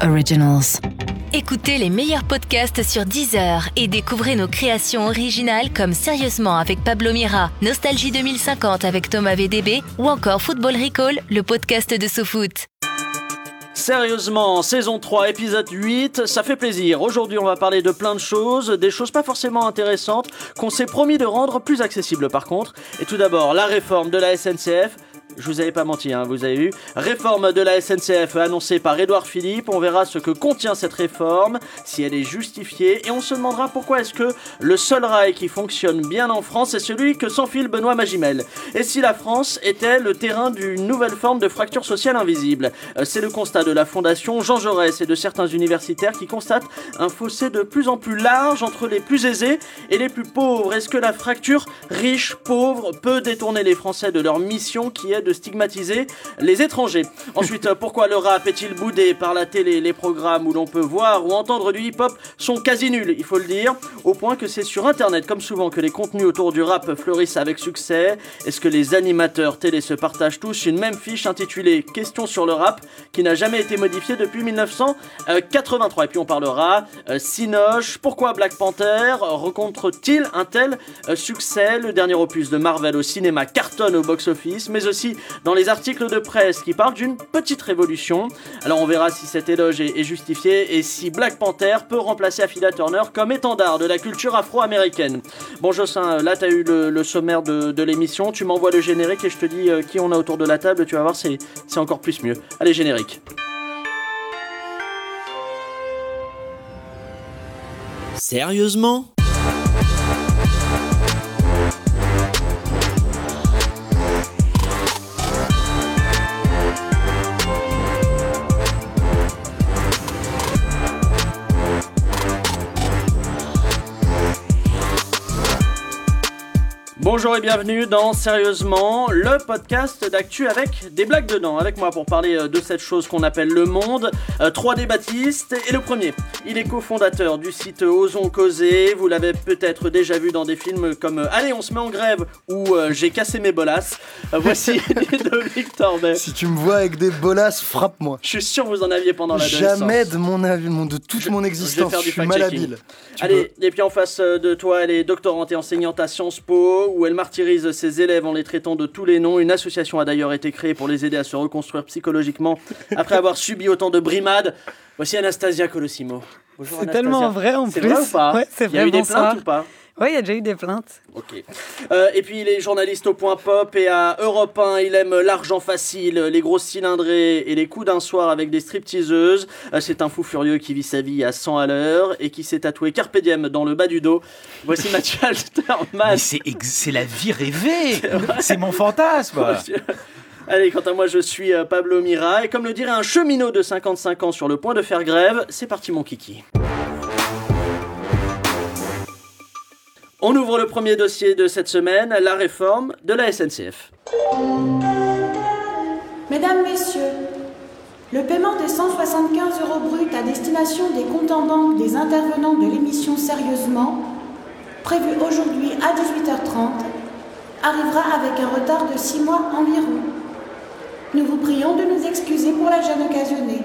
Originals. Écoutez les meilleurs podcasts sur Deezer et découvrez nos créations originales comme Sérieusement avec Pablo Mira, Nostalgie 2050 avec Thomas VDB ou encore Football Recall, le podcast de SoFoot. Sérieusement, saison 3, épisode 8, ça fait plaisir. Aujourd'hui, on va parler de plein de choses, des choses pas forcément intéressantes, qu'on s'est promis de rendre plus accessibles par contre. Et tout d'abord, la réforme de la SNCF. Je vous avais pas menti, hein, vous avez eu. Réforme de la SNCF annoncée par Édouard Philippe. On verra ce que contient cette réforme, si elle est justifiée, et on se demandera pourquoi est-ce que le seul rail qui fonctionne bien en France est celui que s'enfile Benoît Magimel. Et si la France était le terrain d'une nouvelle forme de fracture sociale invisible? Euh, C'est le constat de la Fondation Jean Jaurès et de certains universitaires qui constatent un fossé de plus en plus large entre les plus aisés et les plus pauvres. Est-ce que la fracture riche-pauvre peut détourner les Français de leur mission qui est de stigmatiser les étrangers. Ensuite, euh, pourquoi le rap est-il boudé par la télé Les programmes où l'on peut voir ou entendre du hip-hop sont quasi nuls, il faut le dire, au point que c'est sur Internet, comme souvent, que les contenus autour du rap fleurissent avec succès. Est-ce que les animateurs télé se partagent tous une même fiche intitulée Question sur le rap, qui n'a jamais été modifiée depuis 1983 Et puis on parlera euh, Sinoche, pourquoi Black Panther rencontre-t-il un tel euh, succès? Le dernier opus de Marvel au cinéma cartonne au box-office, mais aussi dans les articles de presse qui parlent d'une petite révolution. Alors on verra si cet éloge est, justifié et si Black Panther peut remplacer Affida Turner comme étendard de la culture afro-américaine. Bon Jossin, là tu as eu le, sommaire de, l'émission, tu m'envoies le générique et je te dis euh, qui on a autour de la table, tu vas voir c'est encore plus mieux. Allez générique. Sérieusement? Bonjour et bienvenue dans Sérieusement, le podcast d'actu avec des blagues dedans. Avec moi pour parler euh, de cette chose qu'on appelle le monde, euh, 3D Baptiste et le premier. Il est cofondateur du site Osons Causer. Vous l'avez peut-être déjà vu dans des films comme euh, Allez, on se met en grève ou euh, J'ai cassé mes bolasses. Euh, voici Ludovic Torbet. Si tu me vois avec des bolasses, frappe-moi. Je suis sûr que vous en aviez pendant la Jamais de mon avis, de toute Je- mon je existence, je, du suis malhabile. Tu Allez, et puis en face euh, de toi, elle est doctorante et enseignante à Sciences Po, où elle martyrise ses élèves en les traitant de tous les noms. Une association a d'ailleurs été créée pour les aider à se reconstruire psychologiquement après avoir subi autant de brimades. Voici Anastasia Colosimo. C'est tellement vrai en C'est plus. vrai ou pas? Ouais, c'est Il y a eu des ça. plaintes ou pas? Ouais, il y a déjà eu des plaintes. Ok. Euh, et puis il est journaliste au Point Pop et à Europe 1, il aime l'argent facile, les grosses cylindrées et les coups d'un soir avec des stripteaseuses. Euh, c'est un fou furieux qui vit sa vie à 100 à l'heure et qui s'est tatoué Carpe Diem dans le bas du dos. Voici Mathieu Alterman. Mais c'est ex- c'est la vie rêvée C'est mon fantasme Allez, quant à moi, je suis euh, Pablo Mira et comme le dirait un cheminot de 55 ans sur le point de faire grève, c'est parti mon kiki. On ouvre le premier dossier de cette semaine, la réforme de la SNCF. Mesdames, Messieurs, le paiement des 175 euros bruts à destination des comptes en banque des intervenants de l'émission Sérieusement, prévu aujourd'hui à 18h30, arrivera avec un retard de 6 mois environ. Nous vous prions de nous excuser pour la gêne occasionnée.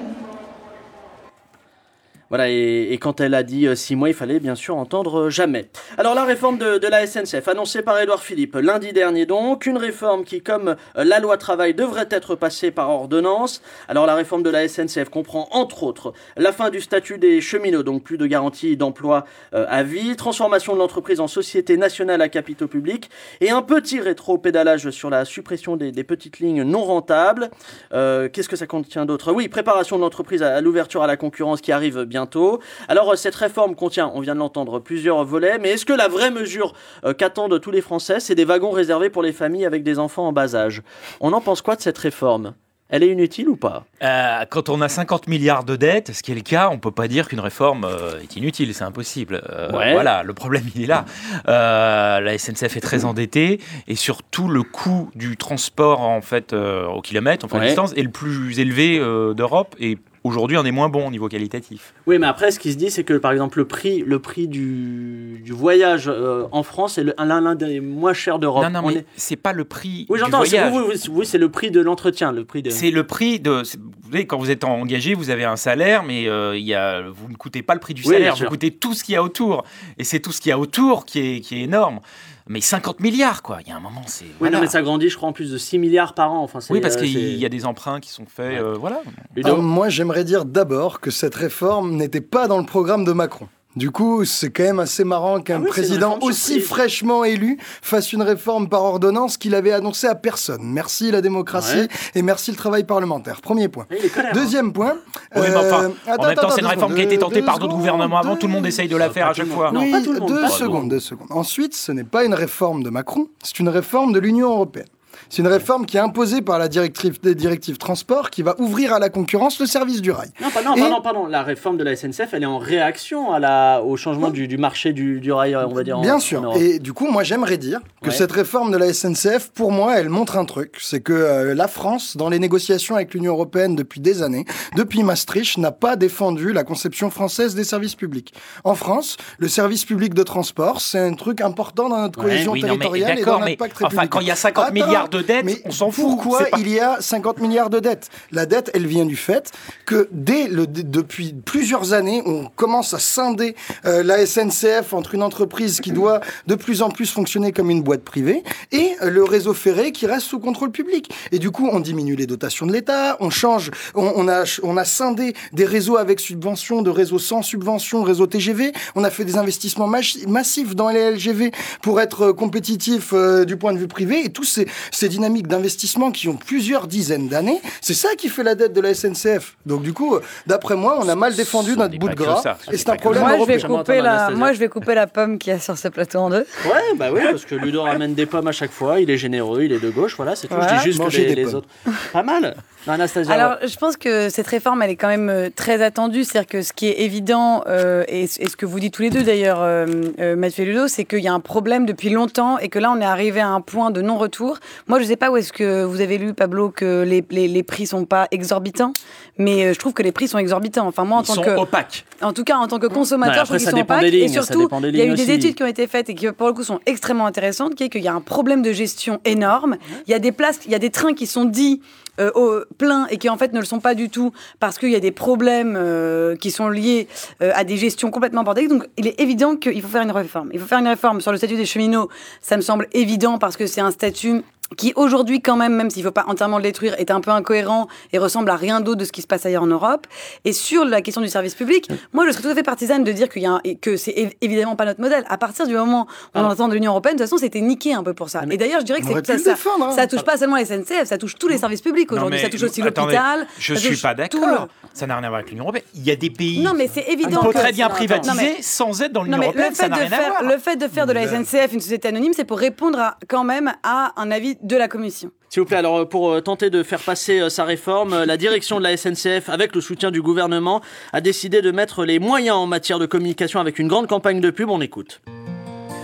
Voilà, et, quand elle a dit 6 mois, il fallait bien sûr entendre euh, jamais. Alors la réforme de, la SNCF, annoncée par Édouard Philippe lundi dernier donc, une réforme qui, comme euh, la loi travail, devrait être passée par ordonnance. Alors la réforme de la SNCF comprend entre autres la fin du statut des cheminots, donc plus de garantie d'emploi euh, à vie, transformation de l'entreprise en société nationale à capitaux publics, et un petit rétro-pédalage sur la suppression des, petites lignes non rentables. Euh, Qu'est-ce que ça contient d'autre? Oui, préparation de l'entreprise à, à l'ouverture à la concurrence qui arrive bientôt. Alors euh, cette réforme contient, on vient de l'entendre, plusieurs volets, mais est-ce que la vraie mesure euh, qu'attendent tous les Français, c'est des wagons réservés pour les familles avec des enfants en bas âge? On en pense quoi de cette réforme? Elle est inutile ou pas? Euh, Quand on a 50 milliards de dettes, ce qui est le cas, on peut pas dire qu'une réforme euh, est inutile, c'est impossible. Euh, Ouais. Voilà, le problème il est là. La SNCF est très endettée et surtout le coût du transport en fait au kilomètre, enfin à Ouais. distance, est le plus élevé d'Europe et aujourd'hui, on est moins bon au niveau qualitatif. Oui, mais après, ce qui se dit, c'est que par exemple, le prix, le prix du, du voyage euh, en France est l'un des moins chers d'Europe. Non, non, On mais est- c'est pas le prix Oui, j'entends. oui, oui, oui, c'est le prix de l'entretien, le prix de. C'est le prix de. Vous savez, quand vous êtes engagé, vous avez un salaire, mais euh, y a, vous ne coûtez pas le prix du Oui, salaire, vous coûtez tout ce qu'il y a autour. Et c'est tout ce qu'il y a autour qui est, qui est énorme. Mais 50 milliards, quoi. Il y a un moment, c'est. Oui, voilà. non, mais ça grandit, je crois, en plus de 6 milliards par an. Enfin, Oui, parce euh, qu'il y a des emprunts qui sont faits. Ouais. euh, voilà. Alors, moi, j'aimerais dire d'abord que cette réforme n'était pas dans le programme de Macron. Du coup, c'est quand même assez marrant qu'un Ah oui, président aussi fraîchement élu fasse une réforme par ordonnance qu'il avait annoncée à personne. Merci la démocratie Ouais. et merci le travail parlementaire. Premier point. Hein. Deuxième point. Oui, mais enfin, euh, en même temps, c'est une deux réforme qui a été tentée par d'autres gouvernements avant. deux- Tout le monde essaye de la faire à chaque fois. Non, oui, pas tout le monde, deux pas tout le secondes, monde. deux secondes. Ensuite, ce n'est pas une réforme de Macron, c'est une réforme de l'Union européenne. C'est une réforme qui est imposée par la directive, des directives transport qui va ouvrir à la concurrence le service du rail. Non, non, Et- pardon, pardon. La réforme de la SNCF, elle est en réaction à la, au changement du, du marché du, du rail, on va dire. en- Bien en sûr. Et du coup, moi, j'aimerais dire que Ouais. cette réforme de la SNCF, pour moi, elle montre un truc. C'est que euh, la France, dans les négociations avec l'Union européenne depuis des années, depuis Maastricht, n'a pas défendu la conception française des services publics. En France, le service public de transport, c'est un truc important dans notre Ouais, cohésion Oui, non, mais territoriale et dans notre mais pacte enfin, républicain. quand il y a 50 Attends, milliards de dettes, mais on s'en fout. Pourquoi pas- il y a 50 milliards de dettes? La dette, elle vient du fait que dès le, depuis plusieurs années, on commence à scinder euh, la SNCF entre une entreprise qui doit de plus en plus fonctionner comme une boîte privée et euh, le réseau ferré qui reste sous contrôle public. Et du coup, on diminue les dotations de l'État, on change, on, on a, on a scindé des réseaux avec subvention, de réseaux sans subvention, réseau TGV. On a fait des investissements massifs dans les LGV pour être euh, compétitif euh, du point de vue privé. Et tous ces, ces dynamiques d'investissement qui ont plusieurs dizaines d'années, c'est ça qui fait la dette de la SNCF. Donc du coup, d'après moi, on a mal défendu notre bout de que gras. ça, Et c'est un que problème. Moi je, vais couper la, moi, je vais couper la pomme qu'il y a sur ce plateau en deux. Ouais, bah oui, parce que Ludo ramène des pommes à chaque fois, il est généreux, il est de gauche, voilà, c'est tout. Voilà. Je dis juste que Manger les, des les pommes. autres. Pas mal. Non, Anastasia. Alors, je pense que cette réforme, elle est quand même euh, très attendue. C'est-à-dire que ce qui est évident, euh, et, et ce que vous dites tous les deux d'ailleurs, euh, euh, Mathieu et Ludo, c'est qu'il y a un problème depuis longtemps et que là, on est arrivé à un point de non-retour. Moi, je ne sais pas où est-ce que vous avez lu, Pablo, que les, les, les prix sont pas exorbitants, mais euh, je trouve que les prix sont exorbitants. Enfin, moi, en Ils tant sont que opaques. En tout cas, en tant que consommateur, Ouais, je trouve qu'ils sont opaques. et surtout, il y a eu des études qui ont été faites et qui, pour le coup, sont extrêmement intéressantes, qui est qu'il y a un problème de gestion énorme. Il y a des places, il y a des trains qui sont dits euh, au plein et qui en fait ne le sont pas du tout parce qu'il y a des problèmes euh, qui sont liés euh, à des gestions complètement bordéliques. Donc, il est évident qu'il faut faire une réforme. Il faut faire une réforme sur le statut des cheminots. Ça me semble évident parce que c'est un statut qui aujourd'hui quand même, même s'il ne faut pas entièrement le détruire, est un peu incohérent et ressemble à rien d'autre de ce qui se passe ailleurs en Europe. Et sur la question du service public, moi je serais tout à fait partisane de dire qu'il y a un- que c'est év- évidemment pas notre modèle. À partir du moment où on Ah. entend de l'Union européenne, de toute façon c'était niqué un peu pour ça. Mais Et d'ailleurs je dirais que ça, défendre, hein. ça touche pas seulement la SNCF, ça touche tous les services publics aujourd'hui. Ça touche aussi l'hôpital. Je ça suis pas d'accord. le- Ça n'a rien à voir avec l'Union européenne. Il y a des pays. Non mais c'est on évident peut très bien privatiser sans être dans l'Union européenne. le fait, de rien à faire, voir. le fait de faire de la SNCF une société anonyme, c'est pour répondre à, quand même à un avis de la Commission. S'il vous plaît, alors pour euh, tenter de faire passer euh, sa réforme, euh, la direction de la SNCF, avec le soutien du gouvernement, a décidé de mettre les moyens en matière de communication avec une grande campagne de pub. On écoute.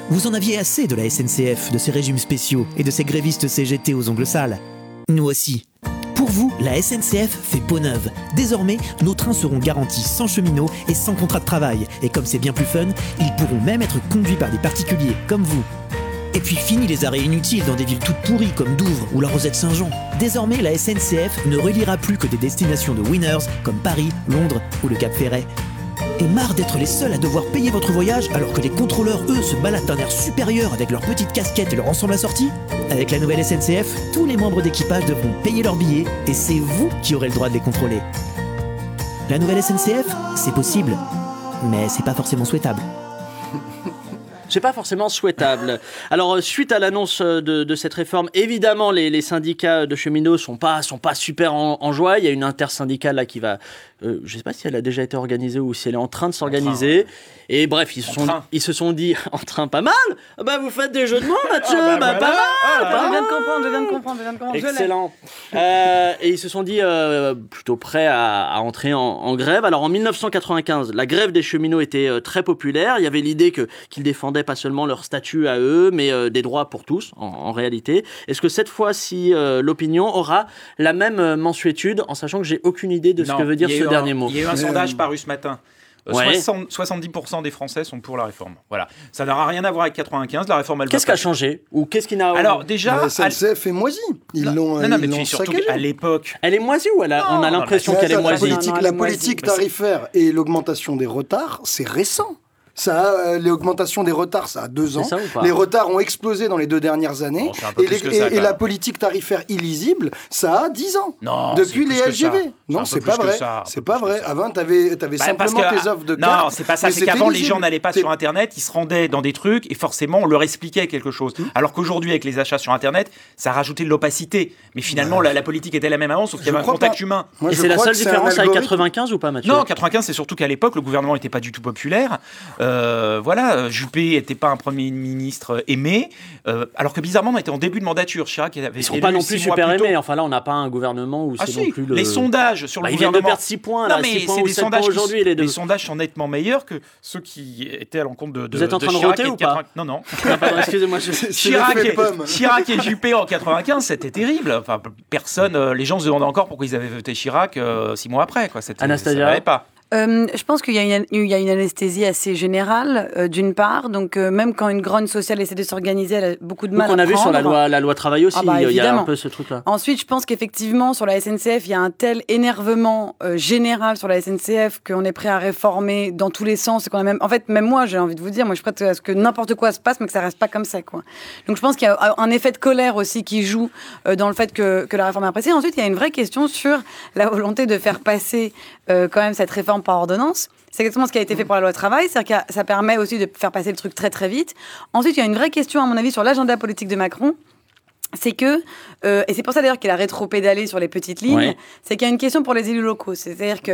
Vous en aviez assez de la SNCF, de ses régimes spéciaux et de ses grévistes CGT aux ongles sales Nous aussi. Pour vous, la SNCF fait peau neuve. Désormais, nos trains seront garantis sans cheminots et sans contrat de travail. Et comme c'est bien plus fun, ils pourront même être conduits par des particuliers comme vous. Et puis fini les arrêts inutiles dans des villes toutes pourries comme Douvres ou la Rosette Saint-Jean. Désormais, la SNCF ne reliera plus que des destinations de winners comme Paris, Londres ou le Cap Ferret. Et marre d'être les seuls à devoir payer votre voyage alors que les contrôleurs, eux, se baladent d'un air supérieur avec leurs petites casquettes et leur ensemble assorti? Avec la nouvelle SNCF, tous les membres d'équipage devront payer leurs billets et c'est vous qui aurez le droit de les contrôler. La nouvelle SNCF, c'est possible, mais c'est pas forcément souhaitable. C'est pas forcément souhaitable. Alors, euh, suite à l'annonce euh, de, de cette réforme, évidemment, les, les syndicats de cheminots sont pas, sont pas super en, en joie. Il y a une intersyndicale là qui va, euh, je sais pas si elle a déjà été organisée ou si elle est en train de s'organiser. Et bref, ils se, sont, ils se sont dit, en train pas mal Ah Bah, vous faites des jeux de mots, Mathieu Ah, bah Bah, voilà. pas mal Ah, pas je viens de comprendre, je viens de comprendre, je viens de comprendre. Excellent. Euh, et ils se sont dit euh, plutôt prêts à, à entrer en, en grève. Alors en 1995, la grève des cheminots était euh, très populaire. Il y avait l'idée que qu'ils défendaient pas seulement leur statut à eux, mais euh, des droits pour tous, en, en réalité. Est-ce que cette fois-ci, euh, l'opinion aura la même euh, mensuétude, en sachant que j'ai aucune idée de ce que veut dire ce un- dernier mot Il y a eu un Mais, sondage euh, paru ce matin. Euh, Ouais. 60 70% des Français sont pour la réforme. Voilà. Ça n'aura rien à voir avec 95. La réforme, elle va Qu'est-ce qui a changé Ou qu'est-ce qui n'a... Alors, déjà. La à- SNCF est moisie. Ils l'ont non, non, ils mais puis surtout à l'époque. Elle est moisie ou elle a- on a l'impression qu'elle est la moisie? Politique, Non, non, la politique tarifaire et l'augmentation des retards, c'est récent. Ça, euh, l'augmentation des retards, ça a deux ans. Ça Les retards ont explosé dans les deux dernières années. Bon, et plus les- que et- ça, et quand la politique tarifaire illisible, ça a 10 ans. Non, Depuis les. LGV. Non, c'est pas vrai. C'est pas vrai. Avant, t'avais avais Bah, simplement que- tes offres de Non, cartes. c'est pas ça. C'est qu'avant, les gens n'allaient pas sur Internet, ils se rendaient dans des trucs et forcément, on leur expliquait quelque chose. Mmh. Alors qu'aujourd'hui, avec les achats sur Internet, ça a rajouté de l'opacité. Mais finalement, la, la politique était la même avant, sauf qu'il y avait un contact pas. humain. Moi, Et c'est la seule différence avec algorithme. 95 ou pas, Mathieu? Non, 95, c'est surtout qu'à l'époque, le gouvernement n'était pas du tout populaire. Euh, voilà, euh, Juppé n'était pas un premier ministre aimé. Euh, alors que bizarrement, on était en début de mandature. Chirac avait Ils sont été pas non plus super aimés. Enfin là, on n'a pas un gouvernement où Ah c'est si, non plus le... les sondages sur le Bah, ils viennent de gouvernement. perdre 6 points, Non, là, mais 6 points c'est des 7 points sondages, aujourd'hui, les deux. les sondages sont nettement meilleurs que ceux qui étaient à l'encontre de, de Vous êtes en train de Chirac roter et ou pas 80 Non, non. Ah, Excusez-moi, je... Chirac et, pomme. Chirac et Juppé en 95, c'était terrible. Enfin, personne, euh, les gens se demandaient encore pourquoi ils avaient voté Chirac euh, six mois après. Quoi. Anastasia ça pas. Euh, je pense qu'il y, a une- il y a une anesthésie assez générale, euh, d'une part. Donc, euh, même quand une grogne sociale essaie de s'organiser, elle a beaucoup de Donc mal on à a vu sur la loi, la loi travail aussi, Ah bah, il y a un peu ce truc-là. Ensuite, je pense qu'effectivement, sur la SNCF, il y a un tel énervement général sur la SNCF qu'on est prêt à réformer dans tous les sens. Et qu'on a même, en fait, même moi, j'ai envie de vous dire, moi, je suis prête à ce que n'importe quoi se passe, mais que ça reste pas comme ça, quoi. Donc, je pense qu'il y a un effet de colère aussi qui joue dans le fait que, que la réforme a passé. Ensuite, il y a une vraie question sur la volonté de faire passer quand même cette réforme par ordonnance. C'est exactement ce qui a été fait pour la loi travail, c'est-à-dire que ça permet aussi de faire passer le truc très très vite. Ensuite, il y a une vraie question, à mon avis, sur l'agenda politique de Macron c'est que, euh, et c'est pour ça d'ailleurs qu'il a rétro-pédalé sur les petites lignes, Ouais. c'est qu'il y a une question pour les élus locaux. C'est-à-dire que,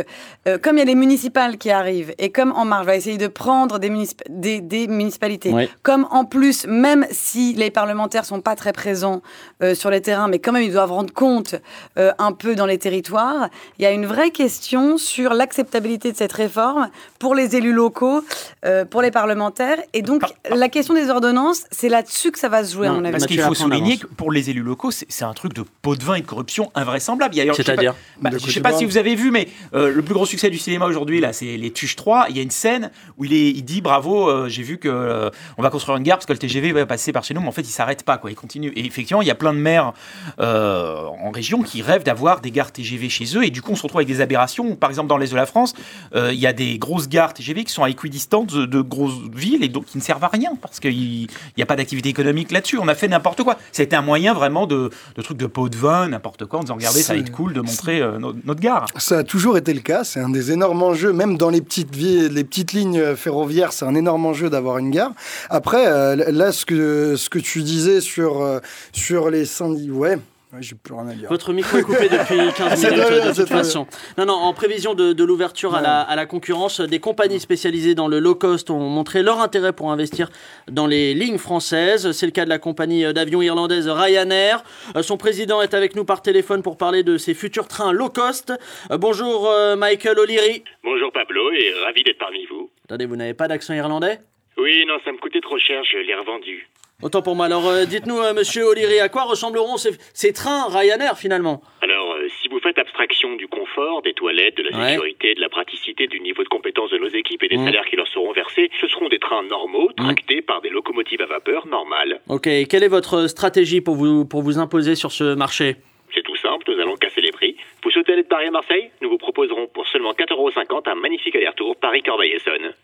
euh, comme il y a les municipales qui arrivent, et comme En Marche va essayer de prendre des, municip- des, des municipalités, Ouais. comme en plus, même si les parlementaires sont pas très présents euh, sur les terrains, mais quand même ils doivent rendre compte euh, un peu dans les territoires, il y a une vraie question sur l'acceptabilité de cette réforme pour les élus locaux, euh, pour les parlementaires. Et donc, la question des ordonnances, c'est là-dessus que ça va se jouer, à Non, mon avis. Parce qu'il faut souligner que pour les élus locaux, c'est un truc de pot de vin et de corruption invraisemblable. C'est-à-dire bah, Je quoi sais pas si vous avez vu, mais euh, le plus gros succès du cinéma aujourd'hui, là, c'est Les Tuches 3. Il y a une scène où il, est, il dit Bravo, euh, j'ai vu que euh, on va construire une gare parce que le TGV va passer par chez nous, mais en fait, il s'arrête pas, quoi. Il continue. Et effectivement, il y a plein de maires euh, en région qui rêvent d'avoir des gares TGV chez eux. Et du coup, on se retrouve avec des aberrations. Par exemple, dans l'est de la France, il y a des grosses gares TGV qui sont à équidistance de, de grosses villes et donc qui ne servent à rien parce qu'il n'y a pas d'activité économique là-dessus. On a fait n'importe quoi. C'était un moyen vraiment de, de trucs de pot de vin, n'importe quoi, en disant regardez, ça va être cool de montrer euh, notre, notre gare. Ça a toujours été le cas. C'est un des énormes enjeux, même dans les petites, villes, les petites lignes ferroviaires, c'est un énorme enjeu d'avoir une gare. Après, euh, là, ce que, ce que tu disais sur, euh, sur les syndicats, ouais, ouais j'ai plus rien à dire. Votre micro est coupé depuis 15 C'est minutes bien, de toute façon. Non, non, en prévision de, de l'ouverture à, la, à la concurrence, des compagnies spécialisées dans le low cost ont montré leur intérêt pour investir dans les lignes françaises. C'est le cas de la compagnie d'avions irlandaise Ryanair. Euh, Son président est avec nous par téléphone pour parler de ses futurs trains low cost. Euh, Bonjour euh, Michael O'Leary. Bonjour Pablo et ravi d'être parmi vous. Attendez, vous n'avez pas d'accent irlandais? Oui, non, ça me coûtait trop cher, je l'ai revendu. Autant pour moi. Alors euh, dites-nous, euh, monsieur O'Leary, à quoi ressembleront ces, ces trains Ryanair finalement? Alors, euh, si vous faites abstraction du confort, des toilettes, de la Ouais. sécurité, de la praticité, du niveau de compétence de nos équipes et des Mhm. salaires qui leur seront versés, ce seront des trains normaux, tractés par des locomotives à vapeur normales. Ok, quelle est votre stratégie pour vous, pour vous imposer sur ce marché? C'est tout simple, nous allons casser les prix. Vous souhaitez aller de Paris à Marseille Nous vous proposerons pour seulement 4,50€ un magnifique aller-retour Paris-Corbeil-Essonne.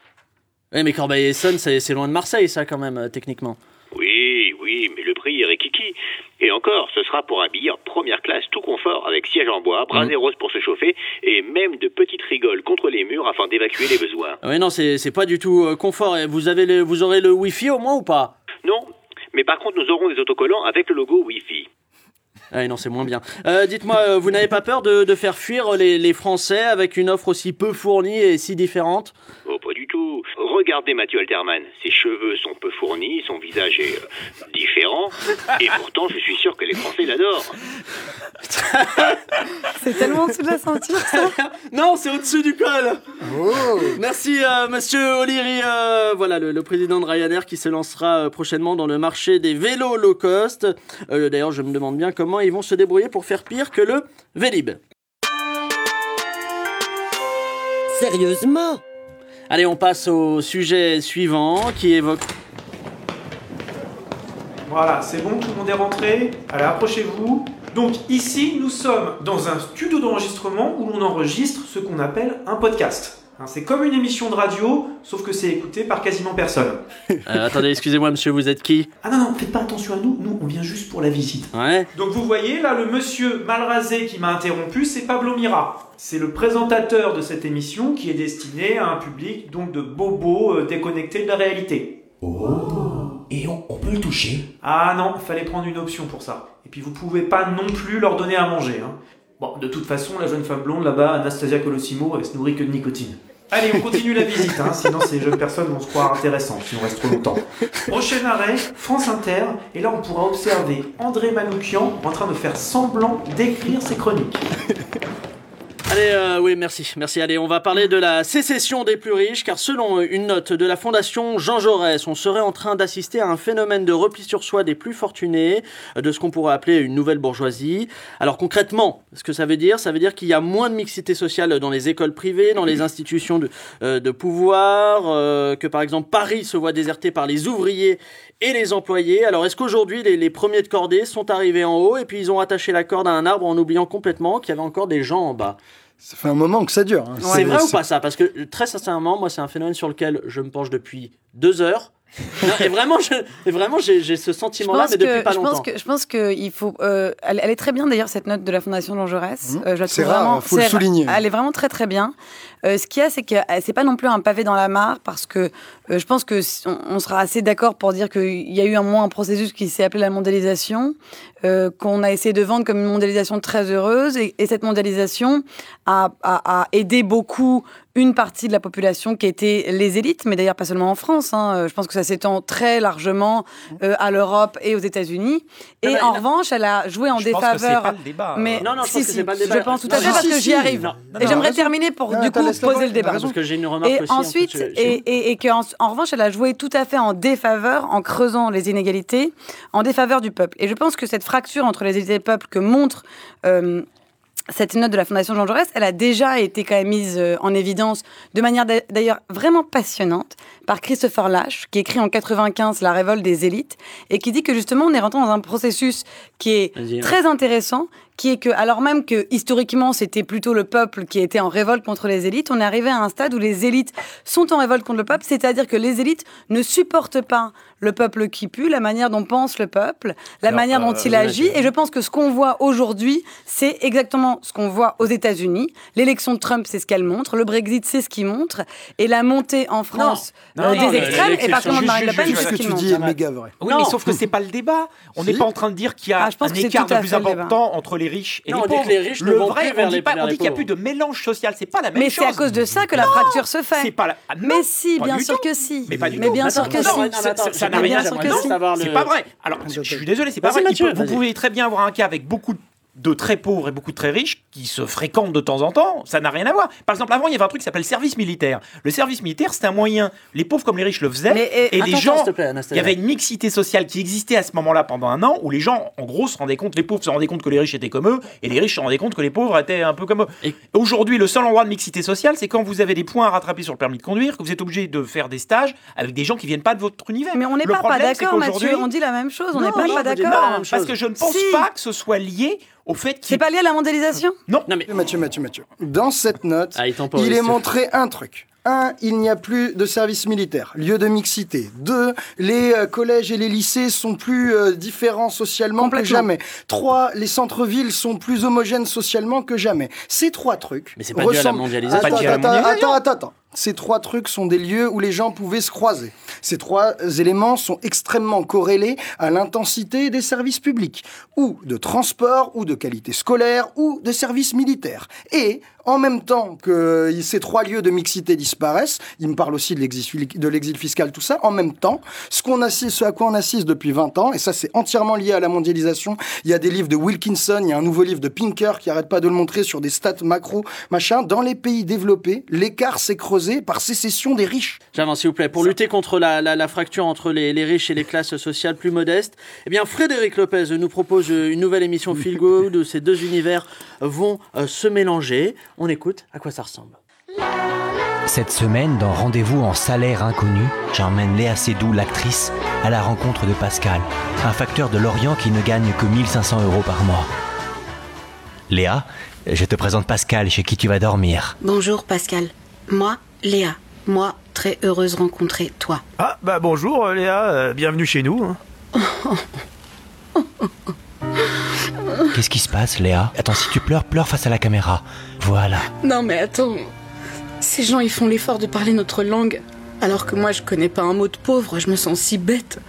Oui, mais Corbeil-Essonne, c'est c'est loin de Marseille, ça, quand même, euh, techniquement. Oui, oui, mais le prix est rikiki. Et encore, ce sera pour un billet en première classe tout confort, avec siège en bois, bras Mhm. et roses pour se chauffer, et même de petites rigoles contre les murs afin d'évacuer les besoins. Oui, non, c'est pas du tout euh, confort. Vous, avez le, vous aurez le Wi-Fi au moins ou pas? Non, mais par contre, nous aurons des autocollants avec le logo Wi-Fi. Ah non, c'est moins bien. Euh, Dites-moi, euh, vous n'avez pas peur de, de faire fuir les, les Français avec une offre aussi peu fournie et si différente? Oh, du tout. Regardez Mathieu Alterman. Ses cheveux sont peu fournis, son visage est euh, différent. Et pourtant, je suis sûr que les Français l'adorent. C'est tellement en dessous de la ceinture, ça. Non, c'est au-dessus du col. Oh. Merci, euh, monsieur O'Leary. euh, voilà, le, le président de Ryanair qui se lancera prochainement dans le marché des vélos low cost. Euh, D'ailleurs, je me demande bien comment ils vont se débrouiller pour faire pire que le Vélib. Sérieusement Allez, on passe au sujet suivant qui évoque. Voilà, c'est bon, tout le monde est rentré. Allez, approchez-vous. Donc ici, nous sommes dans un studio d'enregistrement où l'on enregistre ce qu'on appelle un podcast. Hein, c'est comme une émission de radio, sauf que c'est écouté par quasiment personne. Euh, attendez, excusez-moi, monsieur, vous êtes qui? Ah non, non, faites pas attention à nous, nous on vient juste pour la visite. Ouais. Donc vous voyez là, le monsieur mal rasé qui m'a interrompu, c'est Pablo Mira. C'est le présentateur de cette émission qui est destiné à un public donc de bobos euh, déconnectés de la réalité. Et on, on peut le toucher? Ah non, fallait prendre une option pour ça. Et puis vous pouvez pas non plus leur donner à manger. Hein. Bon, de toute façon, la jeune femme blonde là-bas, Anastasia Colosimo, elle se nourrit que de nicotine. Allez, on continue la visite, hein, sinon ces jeunes personnes vont se croire intéressantes si on reste trop longtemps. Prochain arrêt, France Inter, et là on pourra observer André Manoukian en train de faire semblant d'écrire ses chroniques. Allez, euh, oui, merci. Merci. Allez, on va parler de la sécession des plus riches, car selon euh, une note de la Fondation Jean Jaurès, on serait en train d'assister à un phénomène de repli sur soi des plus fortunés, euh, de ce qu'on pourrait appeler une nouvelle bourgeoisie. Alors concrètement, ce que ça veut dire, ça veut dire qu'il y a moins de mixité sociale dans les écoles privées, dans les institutions de, pouvoir, que par exemple Paris se voit déserté par les ouvriers et les employés. Alors est-ce qu'aujourd'hui les, premiers de cordée sont arrivés en haut et puis ils ont attaché la corde à un arbre en oubliant complètement qu'il y avait encore des gens en bas Ça fait un moment que ça dure. hein. c'est vrai ou pas ça? Parce que très sincèrement, moi, c'est un phénomène sur lequel je me penche depuis deux heures. Non, et vraiment, je- et vraiment, j'ai ce sentiment-là, mais depuis que pas je longtemps. pense que je pense que il faut. euh, elle, elle est très bien d'ailleurs cette note de la Fondation Jean Jaurès. Euh, je la C'est trouve rare, vraiment. faut le souligner. Elle est vraiment très très bien. Euh, ce qu'il y a, c'est que euh, c'est pas non plus un pavé dans la mare parce que euh, je pense que on, on sera assez d'accord pour dire qu'il y a eu un moment un processus qui s'est appelé la mondialisation, euh, qu'on a essayé de vendre comme une mondialisation très heureuse et, et cette mondialisation a, a- a aidé beaucoup une partie de la population qui était les élites, mais d'ailleurs pas seulement en France. hein. Euh, Je pense que ça s'étend très largement euh, à l'Europe et aux États-Unis. Et Non, en revanche, elle a joué en Je pense que défaveur. pas le débat. Mais Non, non, je si, pense que si, c'est pas le débat. Je pense tout à fait parce que si. j'y arrive. Non, non, et j'aimerais terminer pour Non, du coup poser le débat. Parce que j'ai une remarque Et aussi. en ensuite, fait, je- et, et, et qu'en en revanche, elle a joué tout à fait en défaveur, en creusant les inégalités, en défaveur du peuple. Et je pense que cette fracture entre les élites et le peuple que montre euh, cette note de la Fondation Jean Jaurès, elle a déjà été quand même mise euh, en évidence de manière d'a- d'ailleurs vraiment passionnante par Christopher Lash, qui écrit en 95 La révolte des élites, et qui dit que justement on est rentré dans un processus qui est très intéressant, qui est que, alors même que historiquement c'était plutôt le peuple qui était en révolte contre les élites, on est arrivé à un stade où les élites sont en révolte contre le peuple, c'est-à-dire que les élites ne supportent pas le peuple qui pue, la manière dont pense le peuple, la Alors, manière dont euh, il agit, et je pense que ce qu'on voit aujourd'hui, c'est exactement ce qu'on voit aux États-Unis. L'élection de Trump, c'est ce qu'elle montre, le Brexit, c'est ce qu'il montre, et la montée en France Non, non, des extrêmes, et par contre Marine Le Pen, Ce que tu dis est méga vrai. Oui, Non. mais sauf que c'est pas le débat. On n'est pas en train de dire qu'il y a Ah, un écart plus le débat. important entre les riches et les pauvres. que les riches ne le vont vrai, plus on dit qu'il n'y a plus de mélange social. C'est pas la même Mais chose. c'est à cause de ça que la fracture se fait. Ah, Mais si, bien sûr que si. Mais pas du Mais tout. bien sûr que si. Ça- n'a rien à savoir C'est le- pas vrai. Alors, je suis désolé, c'est pas vrai. Vous pouvez très bien avoir un cas avec beaucoup de de très pauvres et beaucoup de très riches qui se fréquentent de temps en temps, ça n'a rien à voir. Par exemple, avant, il y avait un truc qui s'appelle le service militaire. Le service militaire, c'était un moyen, les pauvres comme les riches le faisaient, Mais, et attends, les gens, s'il te plaît, il y avait une mixité sociale qui existait à ce moment-là pendant un an, où les gens, en gros, se rendaient compte, les pauvres se rendaient compte que les riches étaient comme eux, et les riches se rendaient compte que les pauvres étaient un peu comme eux. Et- Aujourd'hui, le seul endroit de mixité sociale, c'est quand vous avez des points à rattraper sur le permis de conduire, que vous êtes obligé de faire des stages avec des gens qui viennent pas de votre univers. Mais on n'est pas, d'accord, Mathieu. On dit la même chose. On n'est pas, d'accord. Parce que je ne pense Si. pas que ce soit lié au fait C'est pas lié à la mondialisation? Non, mais. Mathieu, Mathieu, Mathieu. Dans cette note, Ah, il est montré un truc. Un, il n'y a plus de service militaire, lieu de mixité. Deux, les euh, collèges et les lycées sont plus euh, différents socialement que jamais. Trois, les centres-villes sont plus homogènes socialement que jamais. Ces trois trucs. Mais c'est pas dû à la ressemblent- mondialisation. Attends, dû à la attends, mondialisation. attends, attends, attends. Ces trois trucs sont des lieux où les gens pouvaient se croiser. Ces trois éléments sont extrêmement corrélés à l'intensité des services publics, ou de transport, ou de qualité scolaire, ou de services militaires. Et en même temps que ces trois lieux de mixité disparaissent, il me parle aussi de l'exil, fiscal, tout ça, en même temps, ce, ce à quoi on assiste depuis 20 ans, et ça c'est entièrement lié à la mondialisation, il y a des livres de Wilkinson, il y a un nouveau livre de Pinker qui arrête pas de le montrer sur des stats macro, machin, dans les pays développés, l'écart s'est creusé par sécession des riches. J'avance, s'il vous plaît. Pour lutter contre la, la- la fracture entre les, les riches et les classes sociales plus modestes, eh bien, Frédéric Lopez nous propose une nouvelle émission Feel Good où ces deux univers vont euh, se mélanger. On écoute à quoi ça ressemble. Cette semaine, dans Rendez-vous en salaire inconnu, j'emmène Léa Seydoux, l'actrice, à la rencontre de Pascal, un facteur de Lorient qui ne gagne que 1500 euros par mois. Léa, je te présente Pascal chez qui tu vas dormir. Bonjour Pascal. Moi, Léa. Moi, très heureuse de rencontrer toi. Ah, bah bonjour euh, Léa, euh, bienvenue chez nous. hein. Qu'est-ce qui se passe, Léa? Attends, si tu pleures, pleure face à la caméra. Voilà. Non mais attends. Ces gens, ils font l'effort de parler notre langue. Alors que moi, je connais pas un mot de pauvre, je me sens si bête.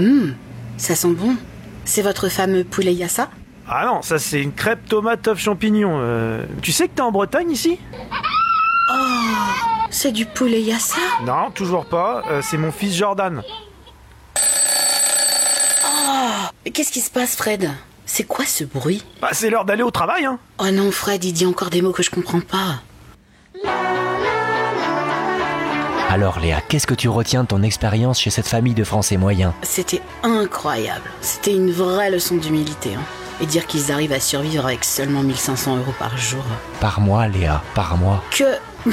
Hum, ça sent bon. C'est votre fameux poulet yassa? Ah non, ça c'est une crêpe tomate œuf champignon. euh, Tu sais que t'es en Bretagne ici? Oh, c'est du poulet yassa? Non, toujours pas. euh, c'est mon fils Jordan. Oh, mais qu'est-ce qui se passe, Fred? C'est quoi ce bruit? Bah c'est l'heure d'aller au travail, hein. Oh non, Fred, il dit encore des mots que je comprends pas. Alors, Léa, qu'est-ce que tu retiens de ton expérience chez cette famille de Français moyens? C'était incroyable. C'était une vraie leçon d'humilité. hein. Et dire qu'ils arrivent à survivre avec seulement 1500 euros par jour. Par mois, Léa, par mois. Que.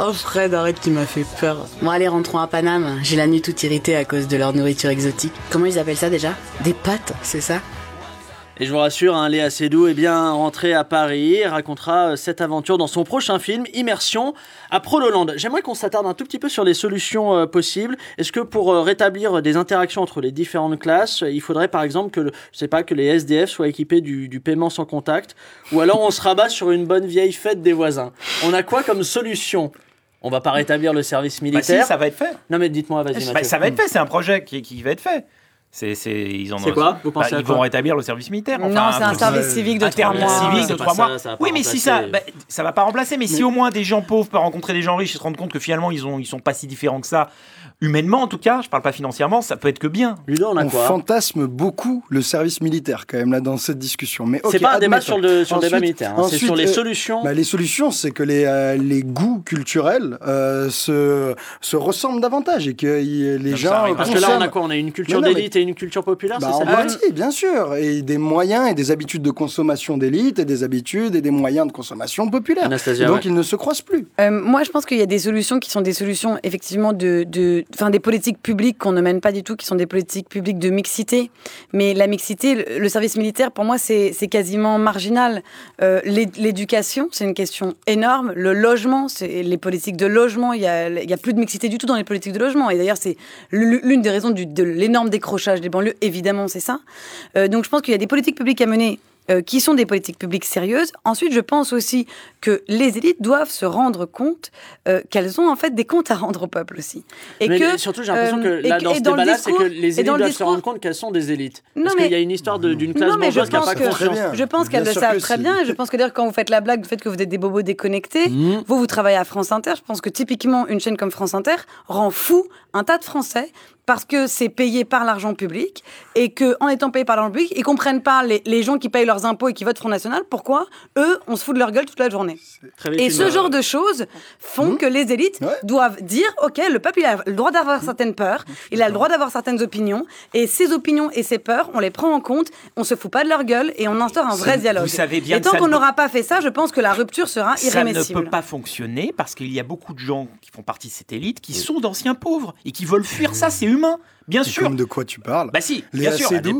oh Fred, arrête, tu m'as fait peur. Bon, allez, rentrons à Paname. J'ai la nuit toute irritée à cause de leur nourriture exotique. Comment ils appellent ça déjà? Des pâtes, c'est ça? Et je vous rassure, hein, Léa Seydoux est bien rentrée à Paris et racontera euh, cette aventure dans son prochain film, Immersion, à Prololand. J'aimerais qu'on s'attarde un tout petit peu sur les solutions euh, possibles. Est-ce que pour euh, rétablir des interactions entre les différentes classes, il faudrait par exemple que, le- je sais pas, que les SDF soient équipés du, du paiement sans contact Ou alors on se rabat sur une bonne vieille fête des voisins? On a quoi comme solution? On va pas rétablir le service Bah si, militaire. ça va être fait. Non mais dites-moi, vas-y Bah, ça va être fait, c'est un projet qui, qui va être fait. C'est, ils en ont- quoi Vous pensez Bah, à Ils quoi vont rétablir le service militaire. Non, c'est un truc- service civique de trois mois. civique de trois ça oui, mais si ça, bah, ça va pas remplacer. Mais, si au moins des gens pauvres peuvent rencontrer des gens riches et se rendre compte que finalement ils ont, ils sont pas si différents que ça, humainement en tout cas, je parle pas financièrement, ça peut être que bien. Ludo, on a On quoi fantasme beaucoup le service militaire quand même là dans cette discussion. Mais C'est ok, pas un débat sur le, sur le débat militaire, hein, c'est sur les euh, solutions. Bah, les solutions, c'est que les, euh, les goûts culturels euh, se, se ressemblent davantage et que y- les ça gens. Parce que là, on a quoi On a une culture non, d'élite et une culture populaire, Bah, c'est en ça partie, bien sûr. Et des moyens et des habitudes de consommation d'élite et des habitudes et des moyens de consommation populaire. Anastasia, donc ouais. ils ne se croisent plus. Euh, moi, je pense qu'il y a des solutions qui sont des solutions effectivement de, de, enfin des politiques publiques qu'on ne mène pas du tout, qui sont des politiques publiques de mixité. Mais la mixité, le, service militaire, pour moi, c'est quasiment marginal. Euh, l'é- L'éducation, c'est une question énorme. Le logement, c'est les politiques de logement. Il y a, a plus de mixité du tout dans les politiques de logement. Et d'ailleurs, c'est l'u- l'une des raisons de l'énorme décrochage des banlieues. Évidemment, c'est ça. Euh, donc, je pense qu'il y a des politiques publiques à mener euh, qui sont des politiques publiques sérieuses. Ensuite, je pense aussi que les élites doivent se rendre compte euh, qu'elles ont en fait des comptes à rendre au peuple aussi. Et mais que surtout, j'ai l'impression euh, que là, et- dans et ce dans le débat-là, c'est que les élites doivent se rendre compte qu'elles sont des élites. Non, Parce mais- qu'il y a une histoire de- d'une classe non, mais je bourgeoise qui n'a pense pas que, conscience. je pense qu'elles le savent très bien. Et je pense que d'ailleurs, quand vous faites la blague du fait que vous êtes des bobos déconnectés, Mmh. vous, vous travaillez à France Inter. Je pense que typiquement, une chaîne comme France Inter rend fou un tas de Français parce que c'est payé par l'argent public et que en étant payé par l'argent public, ils comprennent pas les, les gens qui payent leurs impôts et qui votent Front National. Pourquoi eux, on se fout de leur gueule toute la journée. Et ce genre de choses font que les élites doivent dire ok, le peuple il a le droit d'avoir certaines peurs, il a le droit d'avoir certaines opinions, et ces opinions et ces peurs, on les prend en compte, on se fout pas de leur gueule et on instaure un vrai dialogue. vous savez bien et tant qu'on n'aura pas fait ça, je pense que la rupture sera Ça ne peut pas fonctionner parce qu'il y a beaucoup de gens qui font partie de cette élite qui sont d'anciens pauvres et qui veulent fuir ça, c'est humain, bien sûr. comme de quoi tu parles Bah si, Léa bien sûr. Seydoux,